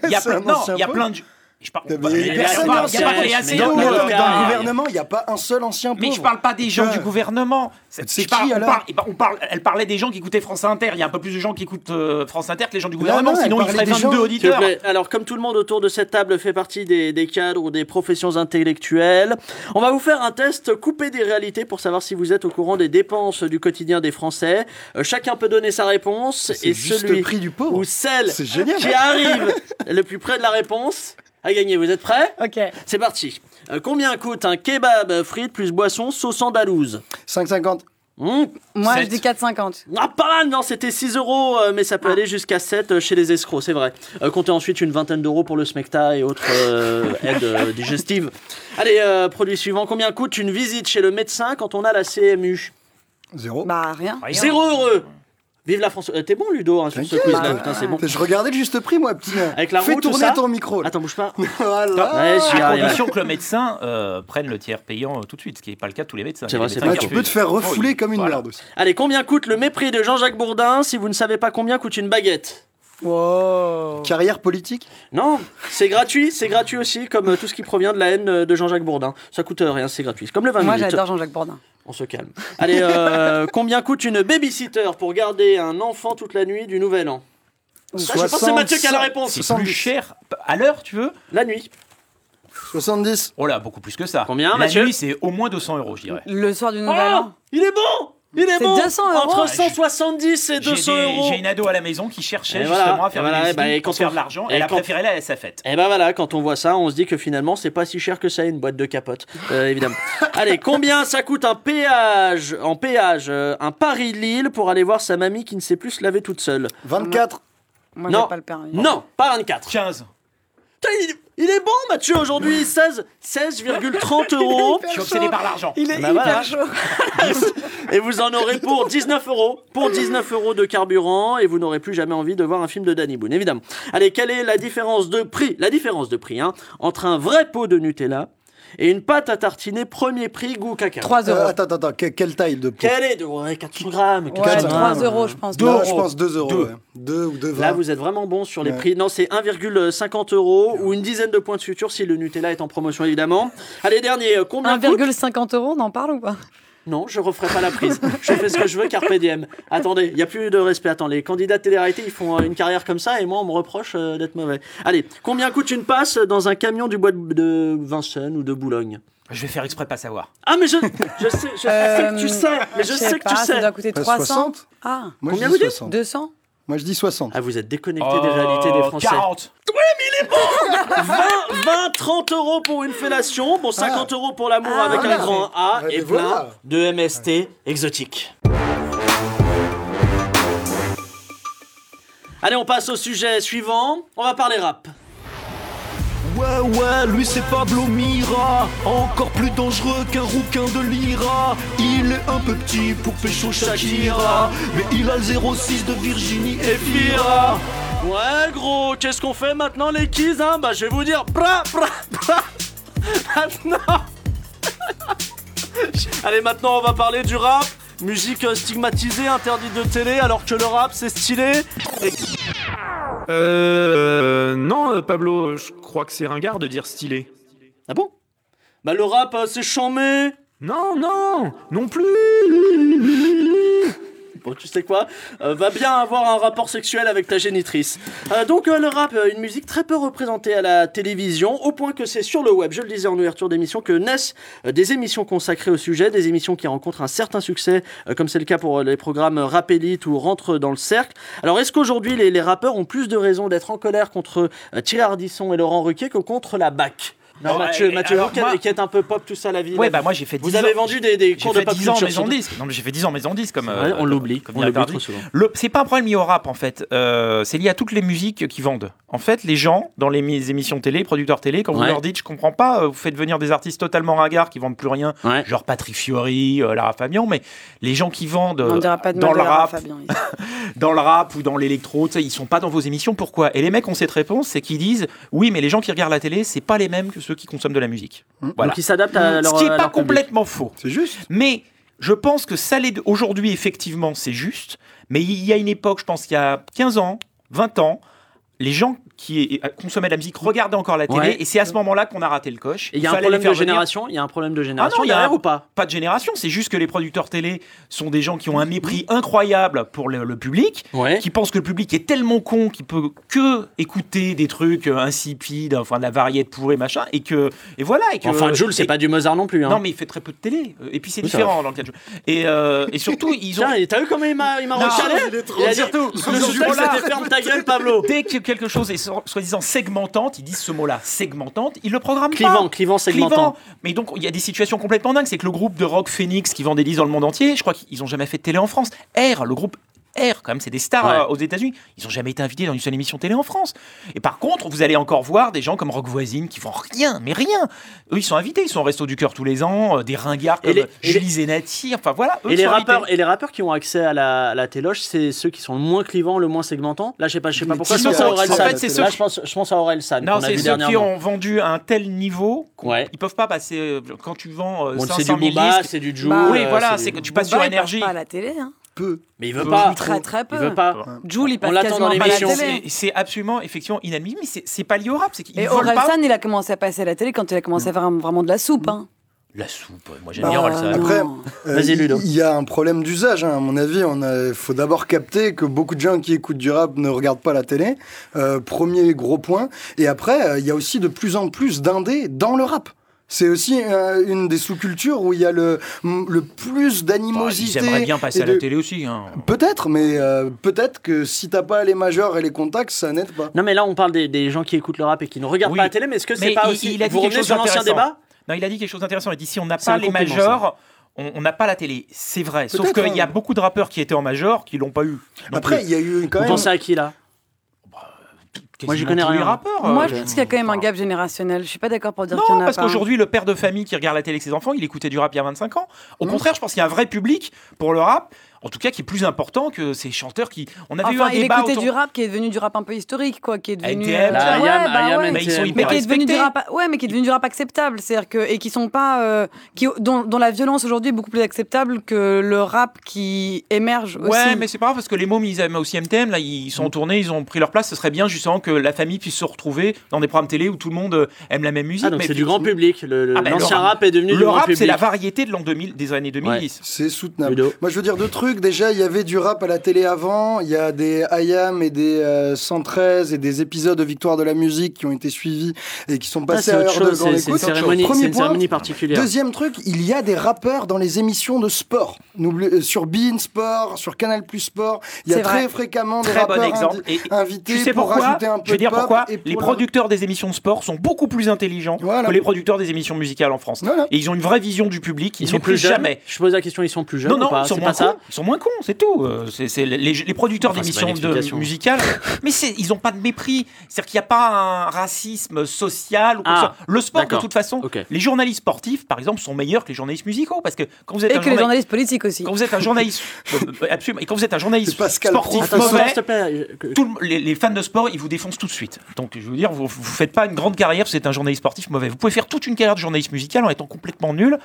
Il y a c'est plein, un non, ancien il y a pauvre. plein de Je parle, Mais mais personne on parle- il dans, dans le gouvernement, il n'y a pas un seul ancien pauvre. Mais je parle pas des gens du gouvernement. C'est je qui, parle- on alors parle- eh ben, on parle- Elle parlait des gens qui écoutaient France Inter. Il y a un peu plus de gens qui écoutent euh, France Inter que les gens du gouvernement. non, sinon, il des 22 gens- auditeurs. plaît. Alors, comme tout le monde autour de cette table fait partie des, des cadres ou des professions intellectuelles, on va vous faire un test coupé des réalités pour savoir si vous êtes au courant des dépenses du quotidien des Français. Euh, chacun peut donner sa réponse C'est et juste celui le prix du pauvre. ou celle qui arrive le plus près de la réponse a gagné. Vous êtes prêts Ok. C'est parti. Euh, combien coûte un kebab frites plus boisson sauce andalouse 5,50. Mmh. Moi, je dis 4,50. Ah, pas mal, non, c'était 6 euros, euh, mais ça peut aller jusqu'à 7 euh, chez les escrocs, c'est vrai. Euh, comptez ensuite une vingtaine d'euros pour le smecta et autres euh, aides euh, digestives. Allez, euh, produit suivant. Combien coûte une visite chez le médecin quand on a la CMU Zéro. Bah, rien. Rien. Zéro heureux Vive la France. Euh, T'es bon, Ludo, hein, sur ce T'inquiète. quiz-là, putain, c'est bon. Je regardais le juste prix, moi, petit. Avec la Fais roue, tout tourner ça ton micro. là. Attends, bouge pas. Voilà. Ouais, À condition que le médecin euh, prenne le tiers payant euh, tout de suite, ce qui n'est pas le cas de tous les médecins. C'est vrai, c'est tu peux te faire refusent. refouler Oui, comme une voilà. merde aussi. Allez, combien coûte le mépris de Jean-Jacques Bourdin si vous ne savez pas combien coûte une baguette Wow. Carrière politique Non, c'est gratuit, c'est gratuit aussi, comme tout ce qui provient de la haine de Jean-Jacques Bourdin. Ça coûte rien, c'est gratuit. Comme le 20 Moi, j'adore Jean-Jacques Bourdin. On se calme. Allez, euh, combien coûte une babysitter pour garder un enfant toute la nuit du Nouvel An? Ça, je pense que c'est Mathieu qui a la réponse. C'est plus cher à l'heure, tu veux? La nuit. 70. Oh là, beaucoup plus que ça. Combien, La Mathieu? nuit, c'est au moins 200 euros, je dirais. Le soir du Nouvel Oh An. Il est bon Il est C'est bon 200 euros Entre Ouais, 170 et J'ai 200 des- euros. j'ai une ado à la maison qui cherchait Et voilà, justement à faire et voilà, des et bah, et quand faire on- de l'argent. et Elle a quand- préféré la sa fête. Et ben voilà, quand on voit ça, on se dit que finalement, c'est pas si cher que ça, une boîte de capote, euh, évidemment. Allez, combien ça coûte un péage, en péage, euh, un Paris-Lille pour aller voir sa mamie qui ne sait plus se laver toute seule? 24. Moi, Non. j'ai pas le permis. Non, pas 24. 15. Il, il est bon, Mathieu, aujourd'hui, 16, 16,30 euros. Je suis obsédé par l'argent. Il est Bah hyper voilà. chaud. Et vous en aurez pour 19 euros. Pour 19 euros de carburant. Et vous n'aurez plus jamais envie de voir un film de Danny Boone, évidemment. Allez, quelle est la différence de prix La différence de prix, hein, entre un vrai pot de Nutella et une pâte à tartiner premier prix goût cacao. 3 euros. Euh, attends, attends, attends. que- Quelle taille de pot Quelle est de ouais, 400 grammes Ouais, 400 3 grammes. euros, je pense. Non, Deux je euros. pense 2 euros. Deux. ouais. 2 ou 2,20. Là, vous êtes vraiment bon sur les Ouais. prix. Non, c'est 1,50 euros ou une dizaine de points de suture si le Nutella est en promotion, évidemment. Allez, dernier, euh, combien coûte 1,50 euros, on en parle ou pas? Non, je referai pas la prise. je fais ce que je veux, carpe diem. Attendez, il n'y a plus de respect. Attends, les candidats de télé-réalité, ils font euh, une carrière comme ça et moi, on me reproche euh, d'être mauvais. Allez, combien coûte une passe dans un camion du bois de, de Vincennes ou de Boulogne? Je vais faire exprès de pas savoir. Ah, mais je, je sais, je sais que tu sais. Mais je, sais, que pas, tu Ça sais. doit coûter Euh, 300. 60 Ah, Moi, Combien vous dites? 60. 200 Moi, je dis 60. Ah, vous êtes déconnecté des réalités des Oh, Français. 40. 20, 20, 30 euros pour une fellation, bon 50 euros pour l'amour Ah, avec voilà. un grand A Ouais, et mais plein voilà. de MST exotiques. Allez, on passe au sujet suivant. On va parler rap. Ouais, ouais, lui c'est Pablo Mira, encore plus dangereux qu'un rouquin de l'IRA. Il est un peu petit pour pécho Shakira, mais il a le 06 de Virginie et Fira. Ouais, gros, qu'est-ce qu'on fait maintenant, les kids hein? Bah, je vais vous dire. Bra, bra, bra. Maintenant. Allez, maintenant, on va parler du rap. Musique euh, stigmatisée, interdite de télé, alors que le rap, c'est stylé. Et- Euh. Non, euh, Pablo, je crois que c'est ringard de dire stylé. Ah bon? Bah, le rap, euh, c'est chambé. Non, non, non plus. Tu sais quoi Euh, Va bien avoir un rapport sexuel avec ta génitrice. Euh, donc, euh, le rap, une musique très peu représentée à la télévision, au point que c'est sur le web, je le disais en ouverture d'émission, que naissent des émissions consacrées au sujet, des émissions qui rencontrent un certain succès, comme c'est le cas pour les programmes Rap Elite ou Rentre dans le cercle. Alors, est-ce qu'aujourd'hui, les, rappeurs ont plus de raisons d'être en colère contre Thierry Ardisson et Laurent Ruquier que contre la BAC? Non, Mathieu, Mathieu alors, vous qui, moi- qui êtes un peu pop, tout ça, la vie. Ouais, bah moi j'ai fait 10 Vous avez ans- vendu des, des J'ai cours de fait pop 10 ans culture maison sur- disque. Non, mais j'ai fait 10 ans maison disque comme. Euh, on l'oublie, comme on l'oublie trop souvent. C'est pas un problème lié au rap en fait. Euh, c'est lié à toutes les musiques qui vendent. En fait, les gens dans les mi- émissions télé, producteurs télé, quand vous leur dites, je comprends pas, euh, vous faites venir des artistes totalement ringards qui vendent plus rien, Ouais. genre Patrick Fiori, euh, Lara Fabian, mais les gens qui vendent euh, On dira pas de dans le de Lara rap, dans le rap ou dans l'électro, ils sont pas dans vos émissions. Pourquoi? Et les mecs ont cette réponse, c'est qu'ils disent, oui, mais les gens qui regardent la télé, c'est pas les mêmes que ceux qui consomment de la musique. Voilà. Donc, ils s'adaptent à leur Ce qui est à pas public. complètement faux. C'est juste. Mais je pense que ça l'est aujourd'hui, effectivement, c'est juste. Mais il y a une époque, je pense qu'il y a 15 ans, 20 ans, les gens qui euh, consommaient de la musique regardaient encore la télé, Ouais. et c'est à ce moment-là qu'on a raté le coche. Il y a un problème de génération. Il y a un problème de Ah génération. non, il y a rien un- ou pas? Pas de génération, c'est juste que les producteurs télé sont des gens qui ont un mépris incroyable pour le, le public, qui pensent que le public est tellement con qu'il peut que écouter des trucs euh, insipides, enfin de la variété pourrie, machin, et que et voilà. Et que, Enfin, Jules, c'est pas du Mozart non plus. Hein. Non, mais il fait très peu de télé. Euh, Et puis c'est Oui, différent dans le cas de Jules. Et, euh, et surtout, ils ont. T'as vu comment il m'a il m'a recalé il est a dit surtout, le sous-texte c'était ferme ta gueule, Pablo. Dès que quelque chose est soi-disant segmentante, ils disent ce mot-là, segmentante, ils le programment Clivant, pas. clivant, segmentant. Mais donc, il y a des situations complètement dingues. C'est que le groupe de rock Phoenix qui vend des disques dans le monde entier, je crois qu'ils ont jamais fait de télé en France. R, le groupe R, quand même, c'est des stars Ouais. euh, aux États-Unis. Ils ont jamais été invités dans une seule émission télé en France. Et par contre, vous allez encore voir des gens comme Rock Voisine qui font rien, mais rien. Eux, ils sont invités. Ils sont au Resto du Cœur tous les ans. euh, des ringards Et comme les- et Julie Zenati. Enfin voilà. Eux Et les, invités. rappeurs, et les rappeurs qui ont accès à la, à la téloche, c'est ceux qui sont le moins clivants, le moins segmentant. Là, je sais pas, je sais pas pourquoi. Je pense à Aurel en San. fait, c'est ceux Là, je pense, je pense à Aurel San. Non, c'est ceux qui ont vendu à un tel niveau qu'ils Ouais. ils peuvent pas passer. euh, Quand tu vends euh, Bon, 500 c'est 000 du disques, c'est du Bah, oui, euh, voilà, c'est que tu passes sur énergie. pas à la télé. Hein. Peu. Mais il veut Peu. pas. Très très peu. Il veut pas. Jules, il passe On quasiment dans pas la l'émission. télé. C'est- absolument, effectivement, inadmissible, mais c'est- pas lié au rap. Et. Orelsan, il a commencé à passer à la télé quand il a commencé à faire vraiment de la soupe. Hein. La soupe, moi j'aime Bah, bien Orelsan. Après, euh, Vas-y, il Ludo. il y a un problème d'usage, hein, à mon avis. Il faut d'abord capter que beaucoup de gens qui écoutent du rap ne regardent pas la télé. Euh, premier gros point. Et après, euh, il y a aussi de plus en plus d'indés dans le rap. C'est aussi euh, une des sous-cultures où il y a le, le plus Bah, d'animosité. Ils aimeraient bien passer à la télé aussi. hein. Peut-être, mais euh, peut-être que si t'as pas les majors et les contacts, ça n'aide pas. Non, mais là, on parle des, des gens qui écoutent le rap et qui ne regardent Oui. pas la télé, mais est-ce que c'est pas il- aussi. il a dit vous quelque revenez chose sur l'ancien débat? Non, il a dit quelque chose d'intéressant. Il a dit si on n'a pas les majors, on on n'a pas la télé. C'est vrai. Sauf qu'il y a hein. beaucoup de rappeurs qui étaient en major qui l'ont pas eu. Après, il y a eu quand Vous même. pensez à qui là? Moi, j'y Quasiment connais tous les rien. rappeurs. Moi, euh, je pense qu'il y a quand même un gap générationnel. Je suis pas d'accord pour dire qu'il y en a parce pas. qu'aujourd'hui, le père de famille qui regarde la télé avec ses enfants, il écoutait du rap il y a 25 ans. Au Mmh. contraire, je pense qu'il y a un vrai public pour le rap, en tout cas qui est plus important que ces chanteurs qui. On avait eu Enfin, un il débat écoutait autour- du rap qui est devenu du rap un peu historique, quoi, qui est devenu. NTM, euh, la ouais, bah ouais. Mais ils sont hyper mais qui est devenu du rap, ouais, mais qui est devenu du rap acceptable, c'est-à-dire que et qui sont pas, euh, qui dont, dont la violence aujourd'hui est beaucoup plus acceptable que le rap qui émerge aussi. Ouais, mais c'est pas grave parce que les mômes, ils aiment aussi MTM. Là, ils sont en tournée, ils ont pris leur place. Ce serait bien justement que la famille puisse se retrouver dans des programmes télé où tout le monde euh, aime la même musique. Ah, donc c'est du grand public. Le- le- Ah, bah, le L'ancien rap- rap est devenu du Le grand rap, c'est la variété de l'an 2000, des années 2010. C'est soutenable. Ludo. Moi, je veux dire deux trucs. Déjà, il y avait du rap à la télé avant. Il y a des IAM et des euh, 113 et des épisodes de Victoire de la musique qui ont été suivis et qui sont Ah, passés c'est à l'heure de grande c'est c'est une une point. cérémonie particulière. Deuxième truc, il y a des rappeurs dans les émissions de sport. Euh, sur Bein Sport, sur Canal Plus Sport, il y a très vrai. fréquemment des Très bon rappeurs exemple. indi- Et invités tu sais pour pourquoi rajouter un peu Je vais dire pourquoi et pour les producteurs des émissions de sport sont beaucoup plus intelligents Voilà. que les producteurs des émissions musicales en France. Voilà. Et ils ont une vraie vision du public. Ils sont plus jeunes. jamais. Je pose la question, ils sont plus jeunes Non, non, ils sont pas ça. Ils sont moins cons, c'est tout. Euh, c'est c'est les, les producteurs Enfin, c'est d'émissions musicales, mais c'est- ils n'ont pas de mépris. C'est-à-dire qu'il n'y a pas un racisme social ou Ah. Le sport, de toute façon, les journalistes sportifs, par exemple, sont meilleurs que les journalistes musicaux parce que quand vous êtes Et un que les journaliste- journalistes politiques aussi. quand vous êtes un journaliste, euh, absolument, et quand vous êtes un journaliste C'est Pascal sportif. Attends, mauvais, te plaît. je- que- tout le- les, les fans de sport, ils vous défoncent tout de suite. Donc, je veux dire, vous, vous faites pas une grande carrière, si vous êtes un journaliste sportif mauvais. Vous pouvez faire toute une carrière de journaliste musical en étant complètement nul.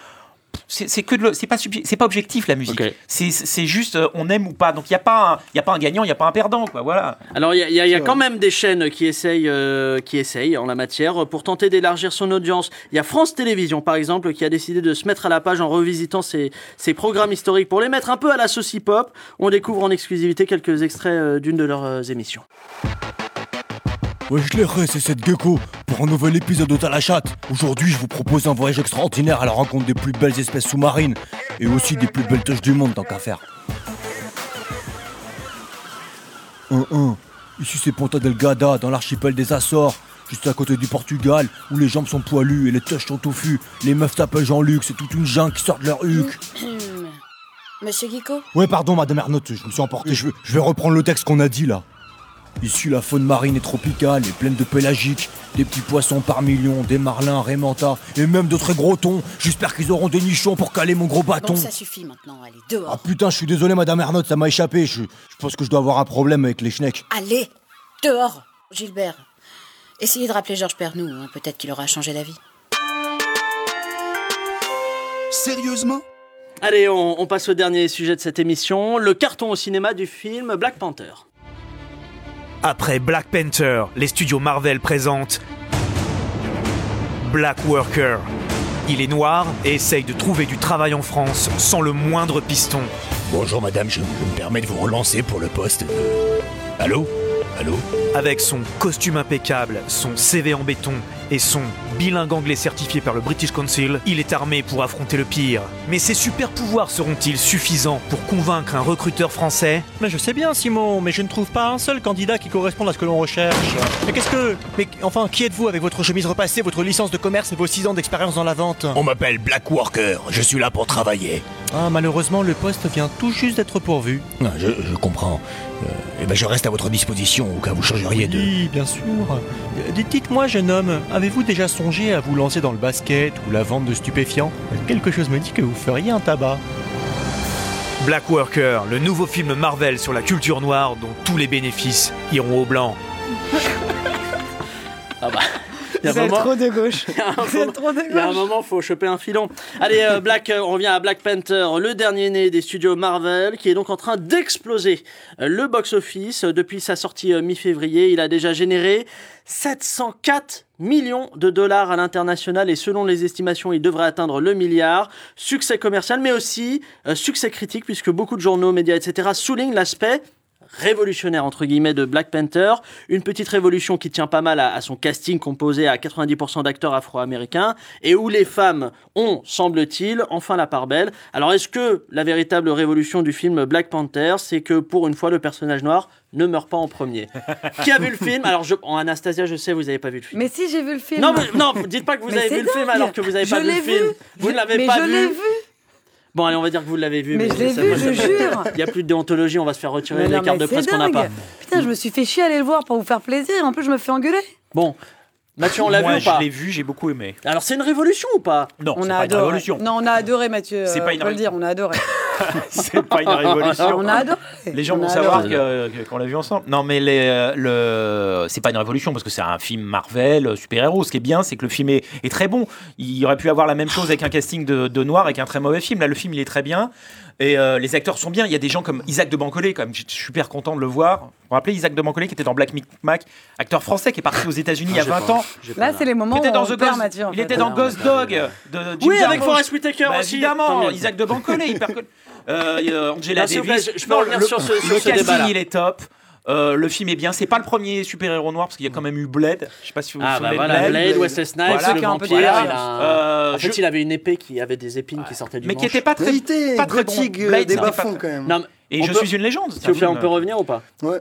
C'est que c'est pas c'est pas objectif la musique. Ok. C'est c'est juste euh, on aime ou pas. Donc il y a pas un, il y a pas un gagnant, il y a pas un perdant quoi. Voilà. Alors, il y a, il y a- il y a quand même des chaînes qui essayent, euh, qui essayent en la matière pour tenter d'élargir son audience. Il y a France Télévisions, par exemple, qui a décidé de se mettre à la page en revisitant ses, ses programmes historiques pour les mettre un peu à la sauce hip-hop. On découvre en exclusivité quelques extraits euh, d'une de leurs euh, émissions. Wesh les ré, c'est cette gecko pour un nouvel épisode de Talachat. Aujourd'hui, je vous propose un voyage extraordinaire à la rencontre des plus belles espèces sous-marines et aussi des plus belles touches du monde tant qu'à faire. 1-1. Ici c'est Ponta Delgada dans l'archipel des Açores, juste à côté du Portugal, où les jambes sont poilues et les touches sont touffues. Les meufs t'appellent Jean-Luc, c'est toute une jungle qui sort de leur huc. Monsieur Guico Ouais, pardon, madame Ernotte, je me suis emporté. Je je vais reprendre le texte qu'on a dit là. Ici, la faune marine est tropicale et pleine de pélagiques, des petits poissons par millions, des marlins, rémentas et même de très gros thons. J'espère qu'ils auront des nichons pour caler mon gros bâton. Bon, ça suffit maintenant, allez, dehors. Ah putain, je suis désolé, madame Ernotte, ça m'a échappé. Je, je pense que je dois avoir un problème avec les schnecks. Allez, dehors, Gilbert. Essayez de rappeler Georges Pernou, hein, peut-être qu'il aura changé d'avis. Sérieusement? Allez, on, on passe au dernier sujet de cette émission, le carton au cinéma du film Black Panther. Après Black Panther, les studios Marvel présentent Black Worker. Il est noir et essaye de trouver du travail en France sans le moindre piston. Bonjour madame, je, je me permets de vous relancer pour le poste. Allô? Allô Avec son costume impeccable, son CV en béton et son bilingue anglais certifié par le British Council, il est armé pour affronter le pire. Mais ses super pouvoirs seront-ils suffisants pour convaincre un recruteur français? Mais je sais bien, Simon, mais je ne trouve pas un seul candidat qui corresponde à ce que l'on recherche. Mais qu'est-ce que. Mais enfin, qui êtes-vous avec votre chemise repassée, votre licence de commerce et vos 6 ans d'expérience dans la vente? On m'appelle Black Worker, je suis là pour travailler. Ah, malheureusement, le poste vient tout juste d'être pourvu. Ah, je, je comprends. Euh, eh ben, je reste à votre disposition au cas où vous changeriez de. Oui, bien sûr. Euh, Dites-moi, jeune homme, avez-vous déjà songé à vous lancer dans le basket ou la vente de stupéfiants? Quelque chose me dit que vous feriez un tabac. Black Worker, le nouveau film Marvel sur la culture noire dont tous les bénéfices iront au blanc. Ah bah. Il y a un Vous êtes moment- trop de gauche. Il y a un Vous êtes moment- trop de Il y a un gauche. moment, faut choper un filon. Allez, euh, Black, euh, on revient à Black Panther, le dernier né des studios Marvel, qui est donc en train d'exploser euh, le box-office. Depuis sa sortie mi-février, il a déjà généré 704 millions de dollars à l'international et selon les estimations, il devrait atteindre le milliard. Succès commercial, mais aussi euh, succès critique, puisque beaucoup de journaux, médias, etc. soulignent l'aspect révolutionnaire entre guillemets de Black Panther, une petite révolution qui tient pas mal à, à son casting composé à 90% d'acteurs afro-américains et où les femmes ont, semble-t-il, enfin la part belle. Alors est-ce que la véritable révolution du film Black Panther, c'est que pour une fois le personnage noir ne meurt pas en premier? Qui a vu le film? Alors je, en Anastasia, je sais vous avez pas vu le film. Mais si, j'ai vu le film. Non, mais, non, dites pas que vous Mais avez vu le film alors que vous avez pas vu le film. vu. Vous ne l'avez pas je vu. l'ai vu. Bon, allez, on va dire que vous l'avez vu. Mais je l'ai vu, ça- je ça- jure. Il n'y a plus de déontologie, on va se faire retirer les cartes de presse qu'on n'a pas. Putain, je me suis fait chier à aller le voir pour vous faire plaisir. En plus, je me fais engueuler. Bon, Mathieu, on l'a vu ou pas je l'ai vu, j'ai beaucoup aimé. Alors, c'est une révolution ou pas? Non, on c'est a pas une adoré. révolution. Non, on a adoré, Mathieu. C'est euh, pas une faut le ré- dire, on a adoré. c'est pas une révolution. On a adoré. Les gens On vont savoir adoré. que- que- qu'on l'a vu ensemble. Non, mais les, euh, le, c'est pas une révolution parce que c'est un film Marvel, euh, super-héros. Ce qui est bien, c'est que le film est, est très bon. Il aurait pu avoir la même chose avec un casting de, de noir avec un très mauvais film. Là, le film, il est très bien. Et euh, les acteurs sont bien. Il y a des gens comme Isaac de Bancolé, quand même. J'étais super content de le voir. Vous vous rappelez Isaac de Bancolé qui était dans Black Mac, acteur français qui est parti aux États-Unis il y a j'ai 20 pas- ans. Là, c'est les moments Qui était où dans on The perd Ghost- Mathieu. en il fait. était dans Ghost Dog de Jim Oui, avec. Forest Whitaker Bah, aussi. Évidemment. Isaac de Bancolé, hyper connu. Euh, euh, Angela Davis. je- je peux Non, revenir le, sur ce- sur ce casting, débat-là. il est top. Euh, le film est bien. C'est pas le premier super-héros noir parce qu'il y a quand même eu Blade. Je sais pas si vous vous Ah, souvenez bah voilà, Blade. Blade, Wesley Snipes, Voilà. le peu vampire. il a Euh, en fait, je- il avait une épée qui avait des épines qui sortaient du mais qui était pas très, pas très bon. euh, Blade, des très- quand même. Non, mais Et on je peut- suis une légende. S'il vous plaît, on peut revenir ou pas Ouais.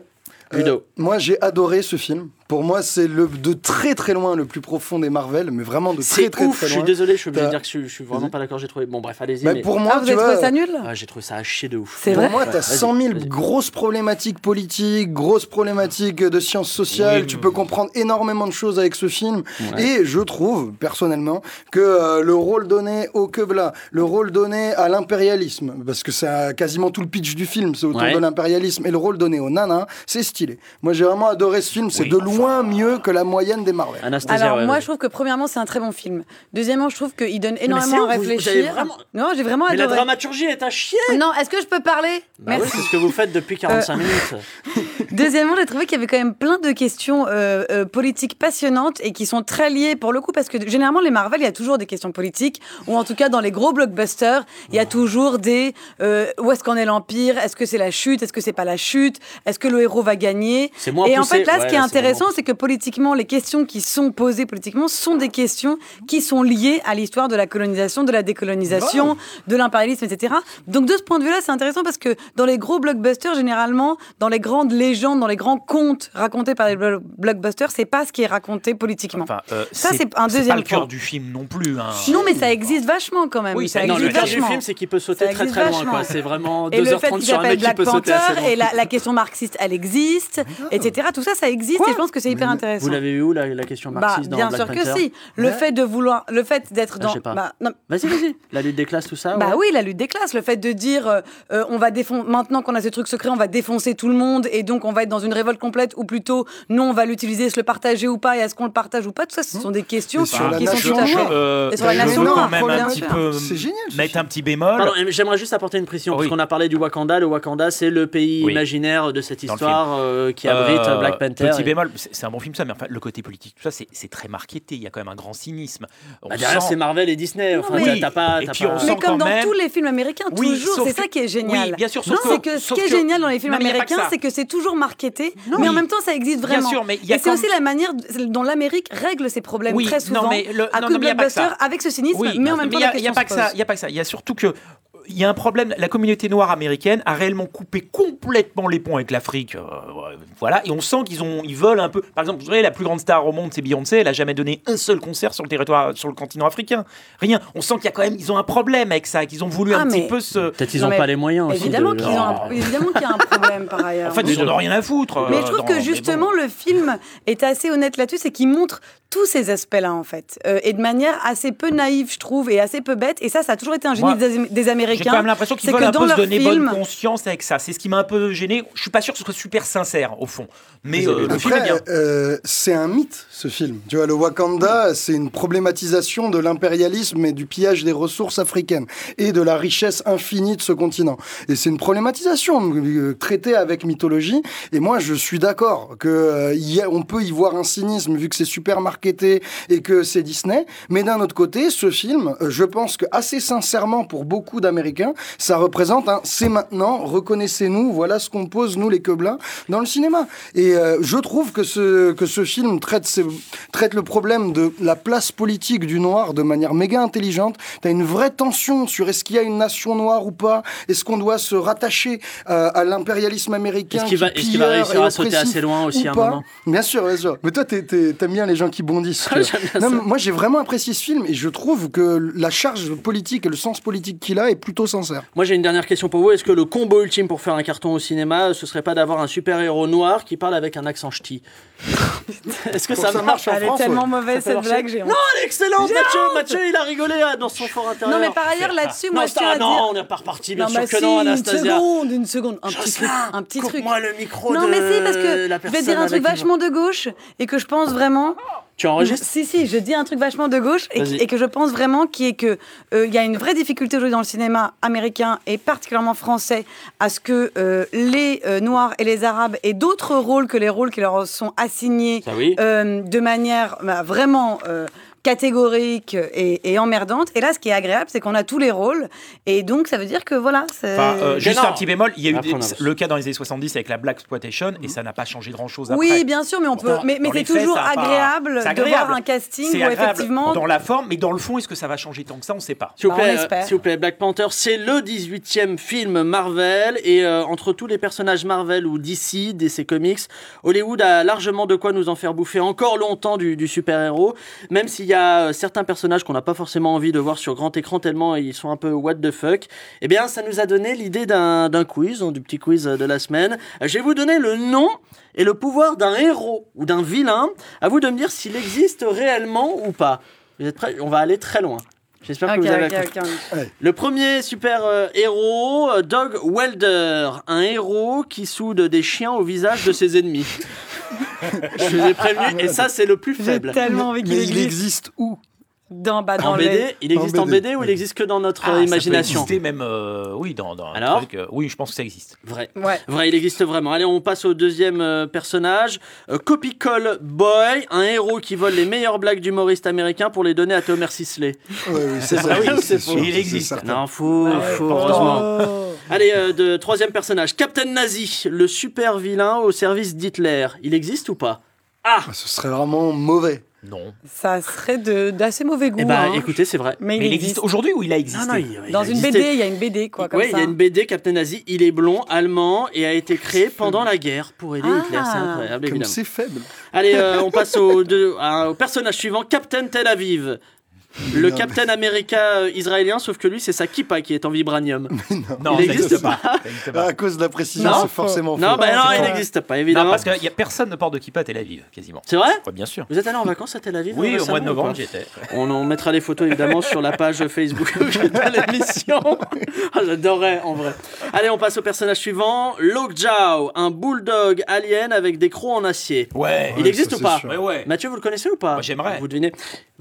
Ludo. Euh, moi, j'ai adoré ce film. Pour moi, c'est le de très très loin le plus profond des Marvel, mais vraiment de très C'est très ouf, très je loin. suis désolé, je suis obligé de dire que je, je suis vraiment pas d'accord, j'ai trouvé. Bon, bref, allez-y. Bah, mais- pour moi, Ah, vous tu avez vois, trouvé ça nul Ah, j'ai trouvé ça à chier de ouf. C'est Pour vrai moi, t'as Vas-y, 100 000 vas-y. grosses problématiques politiques, grosses problématiques de sciences sociales. Oui, tu oui, peux oui. comprendre énormément de choses avec ce film. Ouais. Et je trouve, personnellement, que euh, le rôle donné au Quebla, le rôle donné à l'impérialisme, parce que c'est quasiment tout le pitch du film, c'est autour Ouais. de l'impérialisme, et le rôle donné aux nanas, c'est stylé. Moi, j'ai vraiment adoré ce film. C'est Oui, de loin mieux que la moyenne des Marvel. Anastasia, Alors ouais, moi je trouve que premièrement c'est un très bon film. Deuxièmement je trouve qu'il donne énormément à réfléchir. vraiment- Non j'ai vraiment Mais la adoré. dramaturgie est à chier Non est-ce que je peux parler? Bah oui, Merci. c'est ce que vous faites depuis 45 Euh, minutes. Deuxièmement, j'ai trouvé qu'il y avait quand même plein de questions euh, euh, politiques passionnantes et qui sont très liées pour le coup parce que généralement les Marvel, il y a toujours des questions politiques ou en tout cas dans les gros blockbusters, il y a toujours des euh, où est-ce qu'en est l'empire? Est-ce que c'est la chute? Est-ce que c'est pas la chute? Est-ce que le héros va gagner? C'est moins Et en poussé. fait là, Ouais, ce qui est intéressant, c'est que politiquement, les questions qui sont posées politiquement sont des questions qui sont liées à l'histoire de la colonisation, de la décolonisation, de l'impérialisme, etc. Donc de ce point de vue-là, c'est intéressant parce que dans les gros blockbusters, généralement, dans les grandes légendes, dans les grands contes racontés par les blo- blockbusters, c'est pas ce qui est raconté politiquement. Enfin, euh, Ça, c'est un pas deuxième le cœur point. du film non plus. hein. Non, mais ça existe vachement quand même. Oui, ça Non, le existe cœur du vachement. film, c'est qu'il peut sauter très très loin. vachement. C'est vraiment Et le fait 2h30 qu'il sur un s'appelle mec qui Black peut sauter assez Panther loin. et la, la question marxiste, elle existe, etc. Tout ça, ça existe. et je pense que que c'est hyper intéressant. Vous l'avez vu où la, la question Bah, marxiste dans bien Black sûr que si. Le Ouais. fait de vouloir, le fait d'être Ah, dans, bah, non, Vas-y, vas-y. La lutte des classes, tout ça. Bah ouais. oui, la lutte des classes, le fait de dire euh, euh, on va défon- maintenant qu'on a ces trucs secrets, on va défoncer tout le monde et donc on va être dans une révolte complète ou plutôt non, on va l'utiliser, se le partager ou pas et est-ce qu'on le partage ou pas, tout ça ce sont des questions qui sont tout à fait. Euh, sur la nation C'est génial, ce mettre un petit bémol. J'aimerais juste apporter une précision, parce qu'on a parlé du Wakanda. Le Wakanda, c'est le pays imaginaire de cette Dans histoire qui abrite Black Panther. Petit et- bémol, c'est un bon film ça, mais enfin le côté politique, tout ça, c'est très marketé. Il y a quand même un grand cynisme. On Bah, derrière, sent- c'est Marvel et Disney. Enfin, mais- t'as- t'as pas. Et t'as puis, pas- on Mais sent comme quand dans même- tous les films américains, Oui, toujours, c'est ça que- qui est génial. Oui, bien sûr, sauf c'est que- que ce qui est que- génial dans les films Non, américains, ça. c'est que c'est toujours marketé, Non, mais en oui. même temps, ça existe Bien vraiment. sûr, mais y a et c'est aussi la manière dont l'Amérique règle ses problèmes Oui, très non, souvent mais le- à non, coup non, de ça. blockbuster avec ce cynisme, Oui, mais en même temps, il y la a, pas que ça. Il y a pas que ça. Il y a surtout que il y a un problème. La communauté noire américaine a réellement coupé complètement les ponts avec l'Afrique. euh, voilà, et on sent qu'ils ont, ils veulent un peu. Par exemple, vous savez, la plus grande star au monde, c'est Beyoncé. Elle a jamais donné un seul concert sur le territoire, sur le continent africain. Rien. On sent qu'il y a quand même, ils ont un problème avec ça, qu'ils ont voulu Ah, un petit mais- peu se. Peut-être ils Non, ont mais pas les moyens. Évidemment de- qu'ils ont un- évidemment qu'il y a un problème par ailleurs. En fait, ils en ont rien à foutre. Mais euh, je trouve dans- que justement bon. le film est assez honnête là-dessus, c'est qu'il montre tous ces aspects-là en fait, Euh, et de manière assez peu naïve, je trouve, et assez peu bête. Et ça, ça a toujours été un génie Moi, des, des Américains. J'ai quand même l'impression qu'ils c'est veulent que un dans peu se donner bonne conscience avec ça. C'est ce qui m'a un peu gêné. Je suis pas sûr que ce soit super sincère au fond. Mais euh, le film est bien. Après, euh, c'est un mythe, ce film. Tu vois, le Wakanda, c'est une problématisation de l'impérialisme et du pillage des ressources africaines et de la richesse infinie de ce continent. Et c'est une problématisation traitée avec mythologie. Et moi, je suis d'accord que euh, il y a- on peut y voir un cynisme vu que c'est super marketé et que c'est Disney. Mais d'un autre côté, ce film, euh, je pense que assez sincèrement pour beaucoup d'Américains, ça représente un c'est maintenant, reconnaissez-nous, voilà ce qu'on pose nous les quebelins dans le cinéma. Et euh, je trouve que ce que ce film traite ce- traite le problème de la place politique du noir de manière méga intelligente. T'as une vraie tension sur est-ce qu'il y a une nation noire ou pas, est-ce qu'on doit se rattacher euh, à l'impérialisme américain Est-ce qu'il va- qui est-ce qu'il va réussir à sauter assez loin aussi à un moment? Bien sûr, bien sûr. Mais toi, t'aimes bien les gens qui Non, mais moi, j'ai vraiment apprécié ce film et je trouve que la charge politique et le sens politique qu'il a est plutôt sincère. Moi j'ai une dernière question pour vous. Est-ce que le combo ultime pour faire un carton au cinéma, ce serait pas d'avoir un super-héros noir qui parle avec un accent ch'ti Est-ce que ça marche en Elle est France tellement ouais mauvaise cette blague, j'ai. Non, elle est excellente, Mathieu. honte. Mathieu, il a rigolé ah, dans son fort intérieur. Non, mais par ailleurs, là-dessus, moi, je tiens à ça, non, dire- on n'est pas reparti, bien Non, sûr bah que si, non, Une Anastasia. seconde, une seconde, un petit truc, Jocelyn, un petit truc. coupe-moi le micro Non, de mais si, parce que je vais dire un truc vachement de gauche et que je pense vraiment. Tu enregistres Si, si, je dis un truc vachement de gauche et, que je pense vraiment qui est que euh, il y a une vraie difficulté aujourd'hui dans le cinéma américain et particulièrement français à ce que euh, les euh, Noirs et les Arabes aient d'autres rôles que les rôles qui leur sont assignés Ça oui. euh, de manière bah, vraiment catégorique et, et emmerdante. Et là, ce qui est agréable, c'est qu'on a tous les rôles. Et donc, ça veut dire que voilà. c'est- Enfin, euh, juste un petit bémol, il y a eu des- le cas dans les années 70 avec la Black Exploitation et ça n'a pas changé grand chose après. Oui, bien sûr, mais on peut. Pourtant, Mais, mais dans c'est faits, toujours pas- agréable, c'est de voir un casting C'est où effectivement. dans la forme, mais dans le fond, est-ce que ça va changer tant que ça? On ne sait pas. S'il vous Bah, euh, s'il vous plaît, Black Panther, c'est le 18e film Marvel et euh, entre tous les personnages Marvel ou DC, DC Comics, Hollywood a largement de quoi nous en faire bouffer encore longtemps du, du super-héros, même s'il y a euh, certains personnages qu'on n'a pas forcément envie de voir sur grand écran tellement ils sont un peu what the fuck. Eh bien, ça nous a donné l'idée d'un quiz, hein, du petit quiz de la semaine. Euh, Je vais vous donner le nom et le pouvoir d'un héros ou d'un vilain. À vous de me dire s'il existe réellement ou pas. Vous êtes prêts? On va aller très loin. J'espère que vous avez. Le premier super euh, héros, euh, Dog Welder, un héros qui soude des chiens au visage de ses ennemis. Je vous ai prévenu, et ça c'est le plus J'ai faible. tellement envie qu'il Mais il existe. existe où? Dans, bah, dans En les- BD, il existe en En BD, ou il existe que dans notre Ah, euh, ça peut imagination même, euh, oui, dans, dans un Alors truc, euh, oui, je pense que ça existe. Vrai. Ouais. Vrai, il existe vraiment. Allez, on passe au deuxième euh, personnage. Euh, Copy Call Boy, un héros qui vole les meilleures blagues d'humoristes américains pour les donner à Thomas Sisley. Ouais, oui, C'est ça, vrai ou c'est faux Il existe. Non, faux, faux, heureusement. Allez, euh, de troisième personnage, Captain Nazi, le super vilain au service d'Hitler. Il existe ou pas? Ah Ce serait vraiment mauvais. Non. Ça serait de- d'assez mauvais goût. Eh ben, hein. écoutez, c'est vrai. Mais, Mais il existe aujourd'hui ou il a existé Non, non, il- il Dans a une existé. BD, il y a une BD, quoi, Oui, il y a une BD, Captain Nazi. Il est blond, allemand et a été créé pendant la guerre pour aider Ah. Hitler. C'est incroyable, Comme évidemment. c'est faible. Allez, euh, on passe au, deux- à- au personnage suivant, Captain Tel Aviv. Le Captain America euh, israélien, sauf que lui, c'est sa kippa qui est en vibranium. Non, il ça existe existe pas. pas. Pas. À cause de la précision, Non. c'est forcément Non, faux. bah non, il n'existe pas, Non, évidemment. parce qu'il y a personne ne porte de kippa à Tel Aviv, quasiment. C'est vrai Ouais, bien sûr. Vous êtes allé en vacances à Tel Aviv Oui, au mois de novembre, j'y étais. On en mettra les photos évidemment sur la page Facebook de l'émission. Ah, J'adorais en vrai. Allez, on passe au personnage suivant. Lockjaw, un bulldog alien avec des crocs en acier. Ouais. Il Ouais, existe ça, ou pas sûr. Ouais, ouais. Mathieu, vous le connaissez ou pas J'aimerais. Vous devinez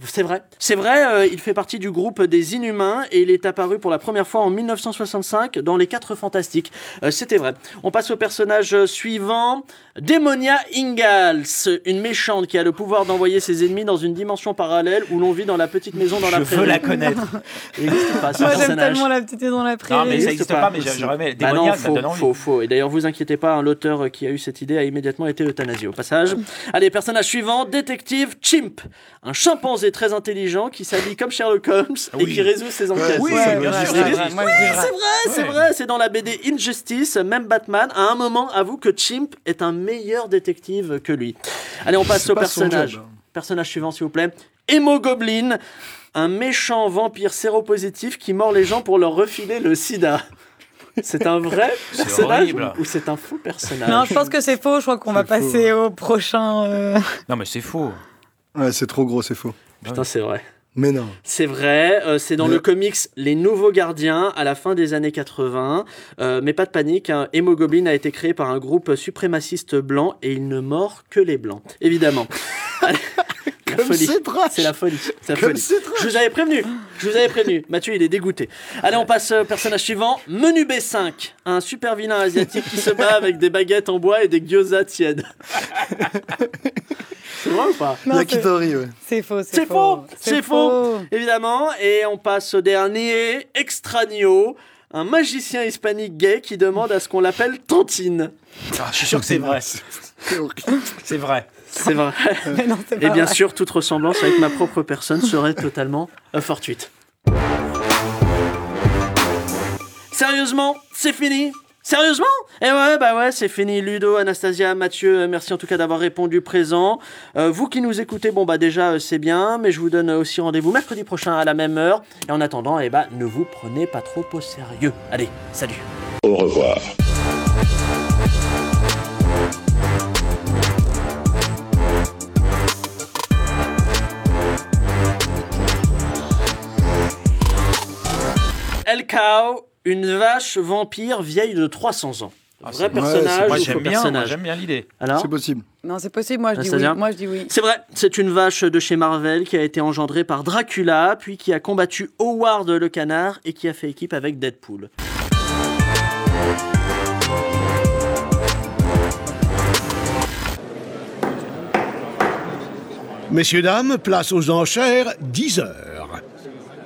C'est vrai. C'est vrai, euh, il fait partie du groupe des Inhumains et il est apparu pour la première fois en 1965 dans Les Quatre Fantastiques. Euh, C'était vrai. On passe au personnage suivant. Démonia Ingalls, une méchante qui a le pouvoir d'envoyer ses ennemis dans une dimension parallèle où l'on vit dans la petite maison dans la Je prairie. veux la connaître. Il n'existe pas Moi, j'aime tellement la petite dans la prairie. Non, mais ça existe n'existe pas, mais j'ai- j'aurais aimé. Bah ça faux, donne envie. faux, faux. Et d'ailleurs, vous inquiétez pas, hein, l'auteur qui a eu cette idée a immédiatement été euthanasié au passage. Allez, personnage suivant, détective Chimp, un chimpanzé très intelligent qui s'habille comme Sherlock Holmes et qui résout ses enquêtes. Oui, c'est vrai, c'est vrai, c'est dans la BD Injustice, même Batman, à un moment, avoue que Chimp est un meilleur détective que lui. Allez, on passe au personnage. job, hein. Personnage suivant, s'il vous plaît. Hémogoblin, un méchant vampire séropositif qui mord les gens pour leur refiler le sida. C'est un vrai personnage ou c'est un faux personnage? Non, je pense que c'est faux. Je crois qu'on va faux. passer au prochain. euh, Non, mais c'est faux. Ouais, c'est trop gros, c'est faux. Putain, c'est vrai. Mais non. C'est vrai, euh, c'est dans Mais- le comics Les Nouveaux Gardiens à la fin des années 80. Euh, mais pas de panique, hein, Hémogoblin a été créé par un groupe suprémaciste blanc et il ne mord que les blancs, évidemment. Comme folie. c'est. C'est la folie. C'est la Comme folie. c'est. Je vous avais prévenu. Je vous avais prévenu. Mathieu, il est dégoûté. Allez, on passe au personnage suivant. Menu B5. Un super vilain asiatique qui se bat avec des baguettes en bois et des gyoza tièdes. c'est vrai ou pas? Non, c'est- ouais. C'est faux. C'est faux, c'est faux, évidemment. Et on passe au dernier, Extraño, un magicien hispanique gay qui demande à ce qu'on l'appelle Tantine. Ah, je suis sûr que c'est vrai. C'est. C'est vrai. C'est vrai. Mais non, c'est Et bien vrai. sûr, toute ressemblance avec ma propre personne serait totalement euh, fortuite. Sérieusement, c'est fini? Sérieusement? Eh ouais, bah ouais, c'est fini. Ludo, Anastasia, Mathieu, euh, merci en tout cas d'avoir répondu présent. Euh, vous qui nous écoutez, bon bah déjà euh, c'est bien, mais je vous donne aussi rendez-vous mercredi prochain à la même heure. Et en attendant, eh bah ne vous prenez pas trop au sérieux. Allez, salut Au revoir. Cow, une vache vampire vieille de 300 ans. Ah, Vrai personnage Moi j'aime bien, moi, personnage j'aime bien l'idée. Alors C'est possible. Non, c'est possible. Moi, je dis oui. Moi, je dis oui. C'est vrai, c'est une vache de chez Marvel qui a été engendrée par Dracula, puis qui a combattu Howard le canard et qui a fait équipe avec Deadpool. Messieurs, dames, place aux enchères, 10 heures.